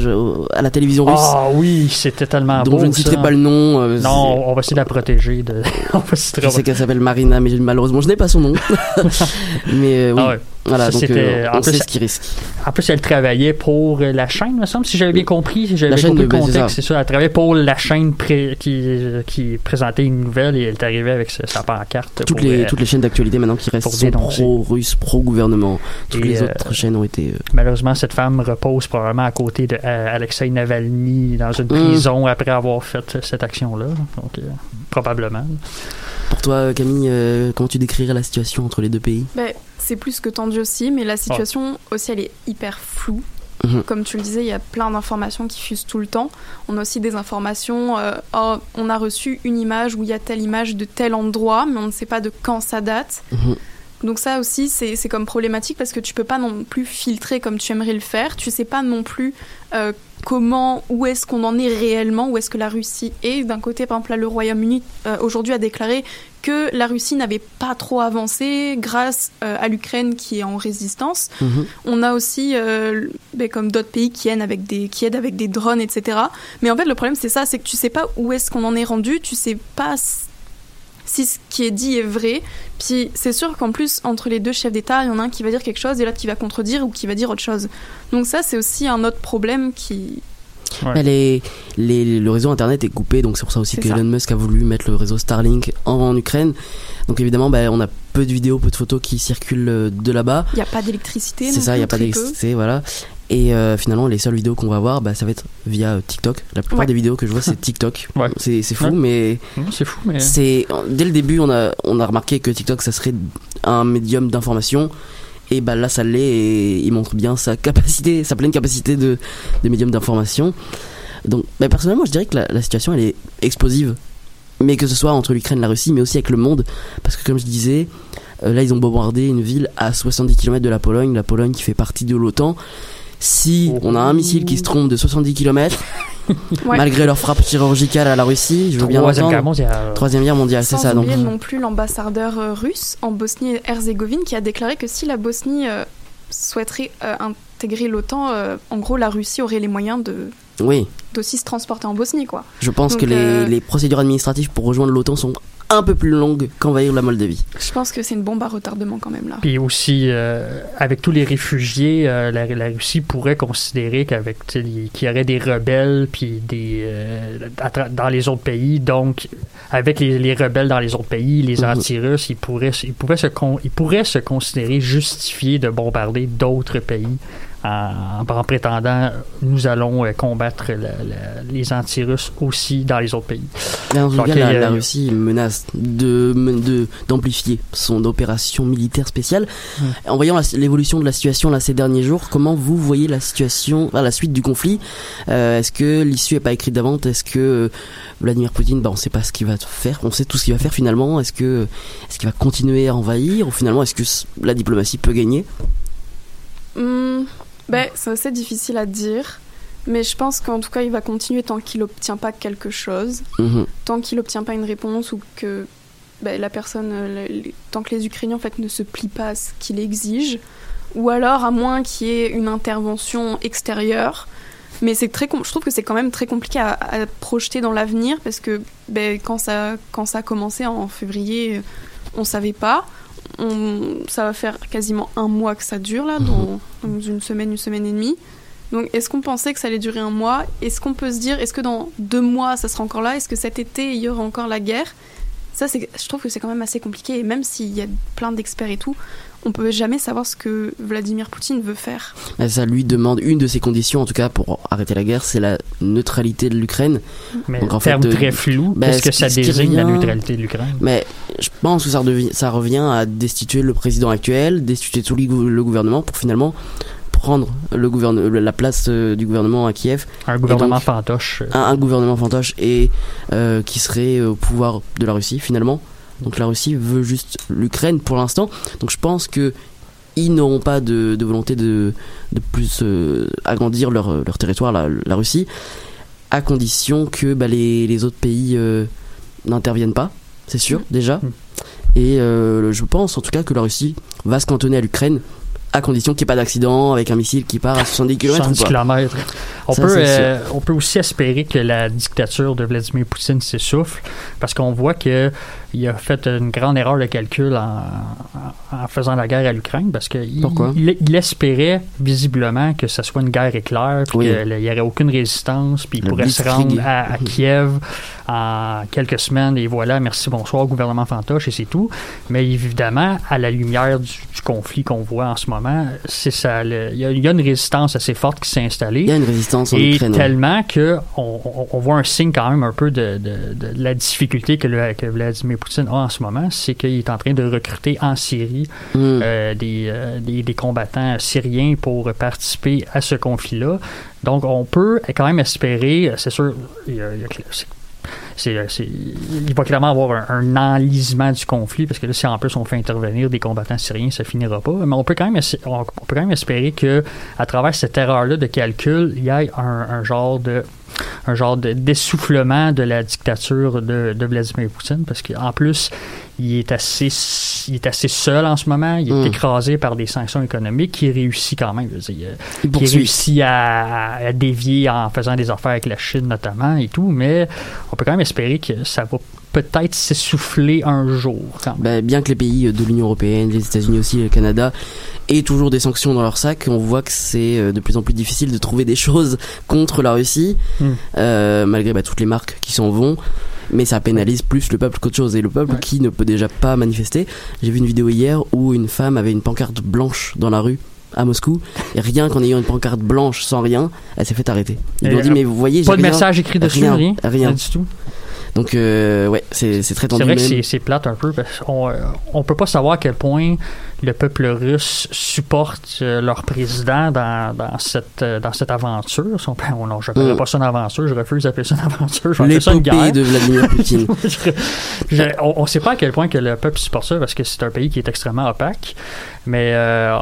à la télévision russe, Ah oui, c'était tellement dont beau. je ne citerai ça. pas le nom. euh, Non, on va essayer de la protéger. De... on va essayer c'est- de- Je sais qu'elle s'appelle Marina, mais malheureusement je n'ai pas son nom. mais euh, oui, Ah ouais. Voilà, Ça, donc c'était- euh, en on plus, sait ce qu'il risque. En plus, elle travaillait pour euh, la chaîne, me semble, si j'avais bien compris. Si j'avais La bien chaîne compris de- le ben, c'est contexte, ça. c'est ça. Elle travaillait pour la chaîne pré- qui, euh, qui présentait une nouvelle et elle est arrivée avec sa, sa pancarte. Toutes pour, les, euh, toutes les chaînes d'actualité maintenant qui restent sont pro-russes, pro-gouvernement. Toutes Et, les euh, autres chaînes ont été. euh, Malheureusement, cette femme repose probablement à côté de euh, Alexei Navalny dans une Mm. prison après avoir fait cette action-là. Donc, euh, probablement. Pour toi, Camille, euh, comment tu décrirais la situation entre les deux pays? Ben, c'est plus que tendu aussi, mais la situation aussi, elle est hyper floue. Mhm. Comme tu le disais, il y a plein d'informations qui fusent tout le temps. On a aussi des informations, euh, oh, on a reçu une image où il y a telle image de tel endroit, mais on ne sait pas de quand ça date. Mhm. Donc ça aussi, c'est c'est comme problématique parce que tu peux pas non plus filtrer comme tu aimerais le faire. Tu sais pas non plus euh, comment, où est-ce qu'on en est réellement, où est-ce que la Russie est. D'un côté, par exemple, là, le Royaume-Uni euh, aujourd'hui a déclaré que la Russie n'avait pas trop avancé grâce euh, à l'Ukraine qui est en résistance. Mhm. On a aussi, euh, ben, comme d'autres pays qui aident, avec des, qui aident avec des drones, etc. Mais en fait, le problème, c'est ça, c'est que tu sais pas où est-ce qu'on en est rendu, tu sais pas si ce qui est dit est vrai. Puis c'est sûr qu'en plus, entre les deux chefs d'État, il y en a un qui va dire quelque chose et l'autre qui va contredire ou qui va dire autre chose. Donc ça, c'est aussi un autre problème qui... Ouais. Les, les- le réseau internet est coupé, donc c'est pour ça aussi que ça. Elon Musk a voulu mettre le réseau Starlink en, en Ukraine. Donc évidemment, bah, on a peu de vidéos, peu de photos qui circulent euh, de là-bas. Il n'y a pas d'électricité. C'est ça, il n'y a pas d'électricité, voilà. Et euh, finalement, les seules vidéos qu'on va voir, bah, ça va être via euh, TikTok. La plupart Ouais. des vidéos que je vois, c'est TikTok. Ouais. C'est fou, Ouais. mais C'est fou, mais. c'est dès le début, on a on a remarqué que TikTok, ça serait un médium d'information. Et bah là, ça l'est et il montre bien sa capacité, sa pleine capacité de, de médium d'information. Donc, bah, personnellement, je dirais que la, la situation, elle est explosive. Mais que ce soit entre l'Ukraine et la Russie, mais aussi avec le monde. Parce que comme je disais, euh, là, ils ont bombardé une ville à 70 km de la Pologne, la Pologne qui fait partie de l'OTAN. Si Oh. on a un missile qui se trompe de 70 km, Ouais. malgré leur frappe chirurgicale à la Russie. Je veux bien Troisième guerre mondiale. Troisième guerre mondiale, c'est ça. Donc, oublier non plus l'ambassadeur euh, russe en Bosnie-Herzégovine qui a déclaré que si la Bosnie euh, souhaiterait euh, intégrer l'OTAN, euh, en gros, la Russie aurait les moyens de oui, d'aussi se transporter en Bosnie, quoi. je pense Donc, que les, euh, les procédures administratives pour rejoindre l'OTAN sont un peu plus longues qu'envahir la Moldavie. Je pense que c'est une bombe à retardement quand même là. Puis aussi, euh, avec tous les réfugiés, euh, la, la Russie pourrait considérer qu'avec qu'il y aurait des rebelles puis des euh, dans les autres pays. Donc, avec les, les rebelles dans les autres pays, les Mhm. anti-russes, ils pourraient, ils pourraient se con- ils pourraient se considérer justifiés de bombarder d'autres pays en, en prétendant nous allons euh, combattre la- la- les anti-russes aussi dans les autres pays. Tout Donc, cas, il y la, Russie menace de de- d'amplifier son opération militaire spéciale. En voyant l'évolution de la situation là ces derniers jours, comment vous voyez la situation, à la suite du conflit? Euh, Est-ce que l'issue est pas écrite d'avance Est-ce que euh, Vladimir Poutine, bah, on sait pas ce qu'il va faire, on sait tout ce qu'il va faire finalement. Est-ce que qu'il va continuer à envahir? Ou finalement est-ce que la diplomatie peut gagner? Hmm, ben, c'est assez difficile à dire, mais je pense qu'en tout cas, il va continuer tant qu'il obtient pas quelque chose, Mhm. tant qu'il obtient pas une réponse ou que ben, la personne, euh, le- le- tant que les Ukrainiens en fait ne se plient pas à ce qu'il exige, ou alors à moins qu'il y ait une intervention extérieure. Mais c'est très, je trouve que c'est quand même très compliqué à, à projeter dans l'avenir parce que ben, quand ça, quand ça a commencé en février, on savait pas. On- ça va faire quasiment un mois que ça dure là, dans, dans une semaine, une semaine et demie. Donc, est-ce qu'on pensait que ça allait durer un mois? Est-ce qu'on peut se dire, est-ce que dans deux mois, ça sera encore là? Est-ce que cet été, il y aura encore la guerre? Ça, je trouve que c'est quand même assez compliqué. Et même s'il y a plein d'experts et tout, on peut jamais savoir ce que Vladimir Poutine veut faire. Bah, Ça lui demande une de ses conditions, en tout cas pour arrêter la guerre, c'est la neutralité de l'Ukraine. Mais Donc, en terme fait, de- très flou, ben, qu'est-ce que ça désigne la neutralité de l'Ukraine? Mais je pense que ça, revient à destituer le président actuel, destituer tout le gou- le gouvernement pour finalement prendre le gouverne- la place euh, du gouvernement à Kiev, Un gouvernement donc- fantoche. euh, un, un gouvernement fantoche et euh, qui serait au pouvoir de la Russie finalement. Donc la Russie veut juste l'Ukraine pour l'instant. Donc je pense que ils n'auront pas de, de volonté de, de plus euh, agrandir leur, leur territoire, la, la Russie, à condition que bah, les, les autres pays euh, n'interviennent pas, c'est sûr, déjà. Mm. Et euh, je pense en tout cas que la Russie va se cantonner à l'Ukraine à condition qu'il n'y ait pas d'accident avec un missile qui part à 70 km. 70 km. On, Ça, peut, euh, on peut aussi espérer que la dictature de Vladimir Poutine s'essouffle parce qu'on voit que il a fait une grande erreur de calcul en, faisant la guerre à l'Ukraine parce qu'il il, il espérait visiblement que ce soit une guerre éclair puis Oui. qu'il n'y aurait aucune résistance puis il Le pourrait se rendre à, à Kiev en quelques semaines et voilà, merci, bonsoir, gouvernement fantoche et c'est tout. Mais évidemment, à la lumière du, du conflit qu'on voit en ce moment, c'est ça, il y, a- il y a une résistance assez forte qui s'est installée. Il y a une résistance en Et tellement que on, on- on voit un signe quand même un peu de, de- de la difficulté que, le- que Vladimir Poutine a en ce moment, c'est qu'il est en train de recruter en Syrie Mm. euh, des, euh, des, des combattants syriens pour participer à ce conflit-là. Donc on peut quand même espérer, c'est sûr, il y a- il y a- il va clairement avoir un, un enlisement du conflit parce que là, si en plus on fait intervenir des combattants syriens, ça finira pas. Mais on peut quand même, on, on peut quand même espérer que à travers cette erreur-là de calcul, il y ait un, un genre de un genre de d'essoufflement de la dictature de, de Vladimir Poutine parce qu'en plus il est assez il est assez seul en ce moment il est Mm. écrasé par des sanctions économiques il réussit quand même je veux dire, Il qui poursuit. réussit à, à dévier en faisant des affaires avec la Chine notamment et tout, mais on peut quand même espérer que ça va peut-être s'essouffler un jour. quand même. Bah, bien que les pays de l'Union Européenne, les États-Unis aussi, le Canada, aient toujours des sanctions dans leur sac, on voit que c'est euh, de plus en plus difficile de trouver des choses contre la Russie, Mm. euh, malgré bah, toutes les marques qui s'en vont. Mais ça pénalise plus le peuple qu'autre chose. Et le peuple Ouais. qui ne peut déjà pas manifester. J'ai vu une vidéo hier où une femme avait une pancarte blanche dans la rue à Moscou. Et rien qu'en ayant une pancarte blanche sans rien, elle s'est fait arrêter. Ils lui ont dit, euh, mais vous voyez, Pas de rien. message écrit dessus, rien, rien, rien. du tout? Donc, euh, ouais, c'est c'est très C'est tendu. vrai que c'est- c'est plate un peu parce qu'on euh, on peut pas savoir à quel point le peuple russe supporte euh, leur président dans, dans cette euh, dans cette aventure. Si on oh non, je n'appellerai Mm. pas ça une aventure. Je refuse d'appeler ça une aventure. Je appeler ça une guerre. de Vladimir Poutine. Je- je- on ne sait pas à quel point que le peuple supporte ça parce que c'est un pays qui est extrêmement opaque. Mais euh,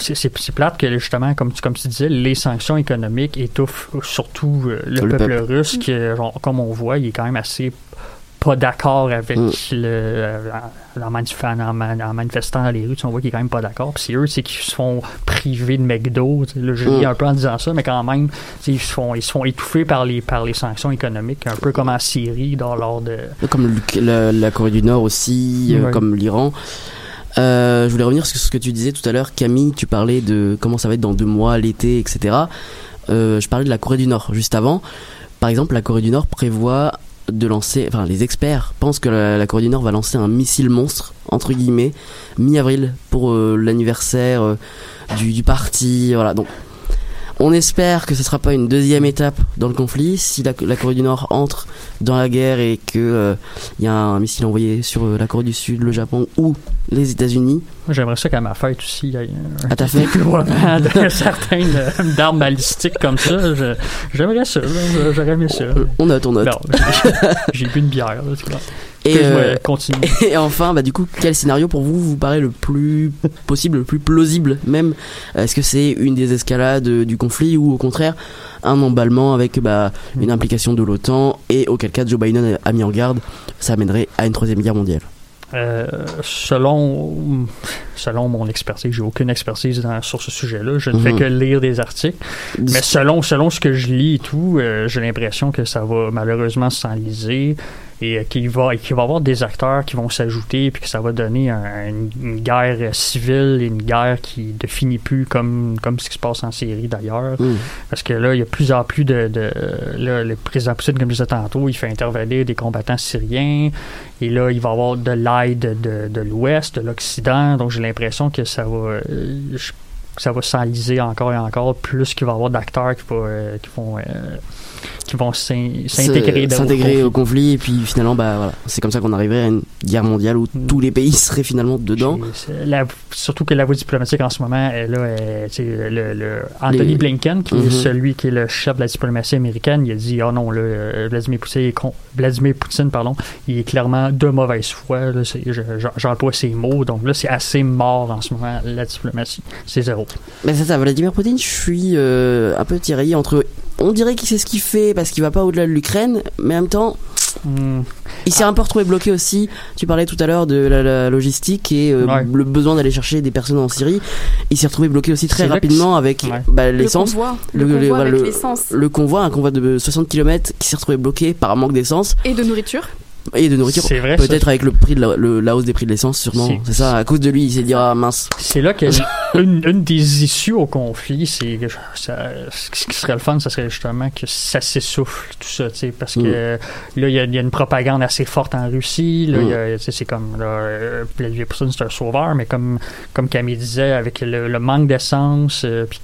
c'est- plate que justement, comme tu, comme tu disais, les sanctions économiques étouffent surtout euh, le, Le peuple, peuple. russe, qui, genre, comme on voit, il est quand même assez pas d'accord avec Mm. le euh, en, manif- en, man- en manifestant dans les rues, on voit qu'il est quand même pas d'accord. Puis c'est eux, c'est qu'ils se font priver de McDo. Là, je Mm. un peu en disant ça, mais quand même, ils se font ils se font étouffer par les par les sanctions économiques, un peu comme en Syrie dans lors de comme le- la, la Corée du Nord aussi, euh, comme l'Iran. Euh, je voulais revenir sur ce que tu disais tout à l'heure, Camille. Tu parlais de comment ça va être dans deux mois, l'été, etc. Euh, je parlais de la Corée du Nord juste avant. Par exemple, la Corée du Nord prévoit de lancer, enfin les experts pensent que la, Corée du Nord va lancer un missile monstre entre guillemets mi-avril pour euh, l'anniversaire euh, du, du parti. Voilà donc. On espère que ce sera pas une deuxième étape dans le conflit. Si la, la Corée du Nord entre dans la guerre et que euh, y a un missile envoyé sur euh, la Corée du Sud, le Japon ou les États-Unis, J'aimerais ça qu'à ma fête aussi, il y ait un à ta fête, certaines euh, d'armes balistiques comme ça. J'aimerais ça, j'aurais aimé ça. on note, on note. J'ai- bu une bière. Là. Et, euh. Et enfin, bah, du coup, quel scénario pour vous vous paraît le plus possible, le plus plausible même? Est-ce que c'est une désescalade du conflit ou au contraire un emballement avec bah, une implication de l'OTAN et auquel cas Joe Biden a mis en garde, ça amènerait à une troisième guerre mondiale? Euh, selon, selon mon expertise, j'ai aucune expertise dans- sur ce sujet-là. Je ne fais Mhm. que lire des articles. Mais selon, selon ce que je lis et tout, euh, j'ai l'impression que ça va malheureusement s'enliser et euh, qu'il va, qu'il va y avoir des acteurs qui vont s'ajouter puis que ça va donner un- une, une guerre civile et une guerre qui ne finit plus comme, comme ce qui se passe en Syrie d'ailleurs. Mm. Parce que là, il y a de plus en plus de. de là, le président Poutine, comme je disais tantôt, il fait intervenir des combattants syriens. Et là, il va y avoir de l'aide de, de l'Ouest, de l'Occident. Donc, j'ai l'impression que ça va. euh, je- que ça va s'enliser encore et encore, plus qu'il va y avoir d'acteurs qui, vont, euh, qui vont, euh, qui vont s'in- s'intégrer le au conflit et puis finalement bah voilà c'est comme ça qu'on arriverait à une guerre mondiale où Mm. tous les pays seraient finalement dedans c'est la- surtout que la voie diplomatique en ce moment, là, est, tu sais, le, le Anthony Les- Blinken, qui Mhm. est celui qui est le chef de la diplomatie américaine, il a dit oh non, là, euh, Vladimir Poutine, est con- Vladimir Poutine, pardon, il est clairement de mauvaise foi. c'est- J'emploie ces mots, donc là, c'est assez mort en ce moment, la diplomatie. C'est zéro. Mais c'est ça, Vladimir Poutine, je suis euh, un peu tiraillé entre. On dirait qu'il sait ce qu'il fait parce qu'il va pas au-delà de l'Ukraine, mais en même temps, Hmm. il s'est un peu retrouvé bloqué aussi. Tu parlais tout à l'heure de la, la logistique et euh, Ouais. le besoin d'aller chercher des personnes en Syrie. Il s'est retrouvé bloqué aussi très rapidement avec Ouais. bah, Le l'essence. convoi, Le- le, le- convoi voilà, le- un convoi de 60 km qui s'est retrouvé bloqué par un manque d'essence et de nourriture. Et de nourriture. C'est vrai, ça. Peut-être avec le prix de la, le- la hausse des prix de l'essence, sûrement. C'est- ça, à cause de lui, il s'est dit ah mince. C'est là que une, une des issues au conflit, c'est ce qui serait le fun, ça serait justement que ça s'essouffle, tout ça, tu sais, parce que Mm. euh, là, il y, a- il y a une propagande assez forte en Russie, là, Mm. c'est comme, là, euh, Vladimir Poutine, c'est un sauveur, mais comme, comme Camille disait, avec le, le manque d'essence, euh, puis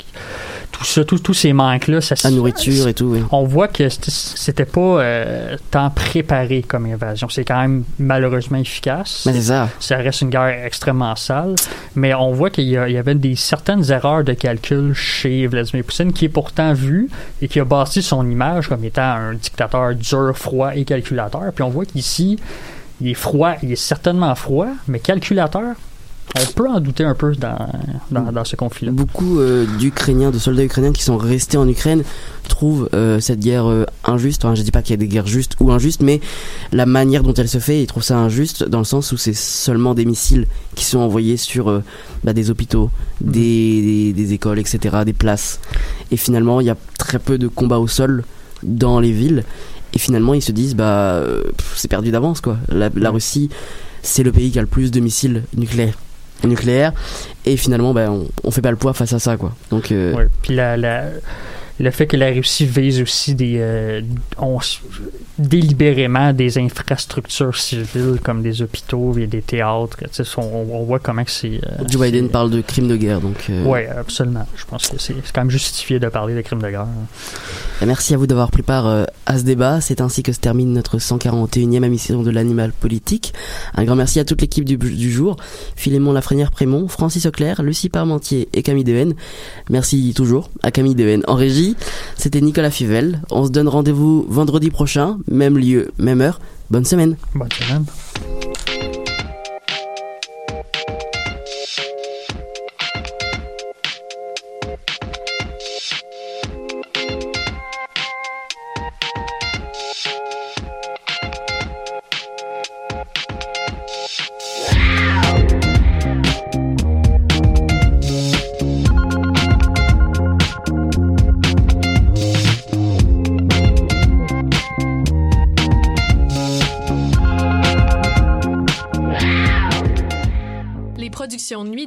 tout ça, tous ces manques-là, ça La nourriture et tout, oui. on voit que c'était- pas euh, tant préparé comme C'est quand même malheureusement efficace. Mais ça. Ça reste une guerre extrêmement sale, mais on voit qu'il y, y avait des certaines erreurs de calcul chez Vladimir Poutine qui est pourtant vu et qui a bâti son image comme étant un dictateur dur, froid et calculateur. Puis on voit qu'ici, il est froid, il est certainement froid, mais calculateur. On peut en douter un peu dans, dans, dans ce conflit-là. Beaucoup euh, d'Ukrainiens, de soldats ukrainiens qui sont restés en Ukraine trouvent euh, cette guerre euh, injuste. Enfin, je dis pas qu'il y a des guerres justes ou injustes, mais la manière dont elle se fait, ils trouvent ça injuste dans le sens où c'est seulement des missiles qui sont envoyés sur bah, des hôpitaux, Mhm. des, des, des écoles, etc., des places. Et finalement, il y a très peu de combats au sol dans les villes. Et finalement, ils se disent, bah, c'est perdu d'avance, quoi. La, la Mhm. Russie, c'est le pays qui a le plus de missiles nucléaires. Nucléaires et finalement, bah, on, fait pas le poids face à ça, quoi. Donc, euh, le fait que la Russie vise aussi des, euh, on délibérément des infrastructures civiles comme des hôpitaux et des théâtres. Tu sais, on, on voit comment c'est. euh, Joe Biden parle de crimes de guerre, donc. euh, Ouais, absolument. Je pense que c'est quand même justifié de parler de crimes de guerre. Et Merci à vous d'avoir pris part euh, à ce débat. C'est ainsi que se termine notre 141e émission de l'Animal Politique. Un grand merci à toute l'équipe du, du jour. Philémon Lafrenière-Prémont, Francis Auclair, Lucie Parmentier et Camille Dehaene. Merci toujours à Camille Dehaene en régie. C'était Nicolas Fivel. On se donne rendez-vous vendredi prochain, même lieu, même heure. Bonne semaine. Bonne semaine.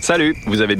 Salut, vous avez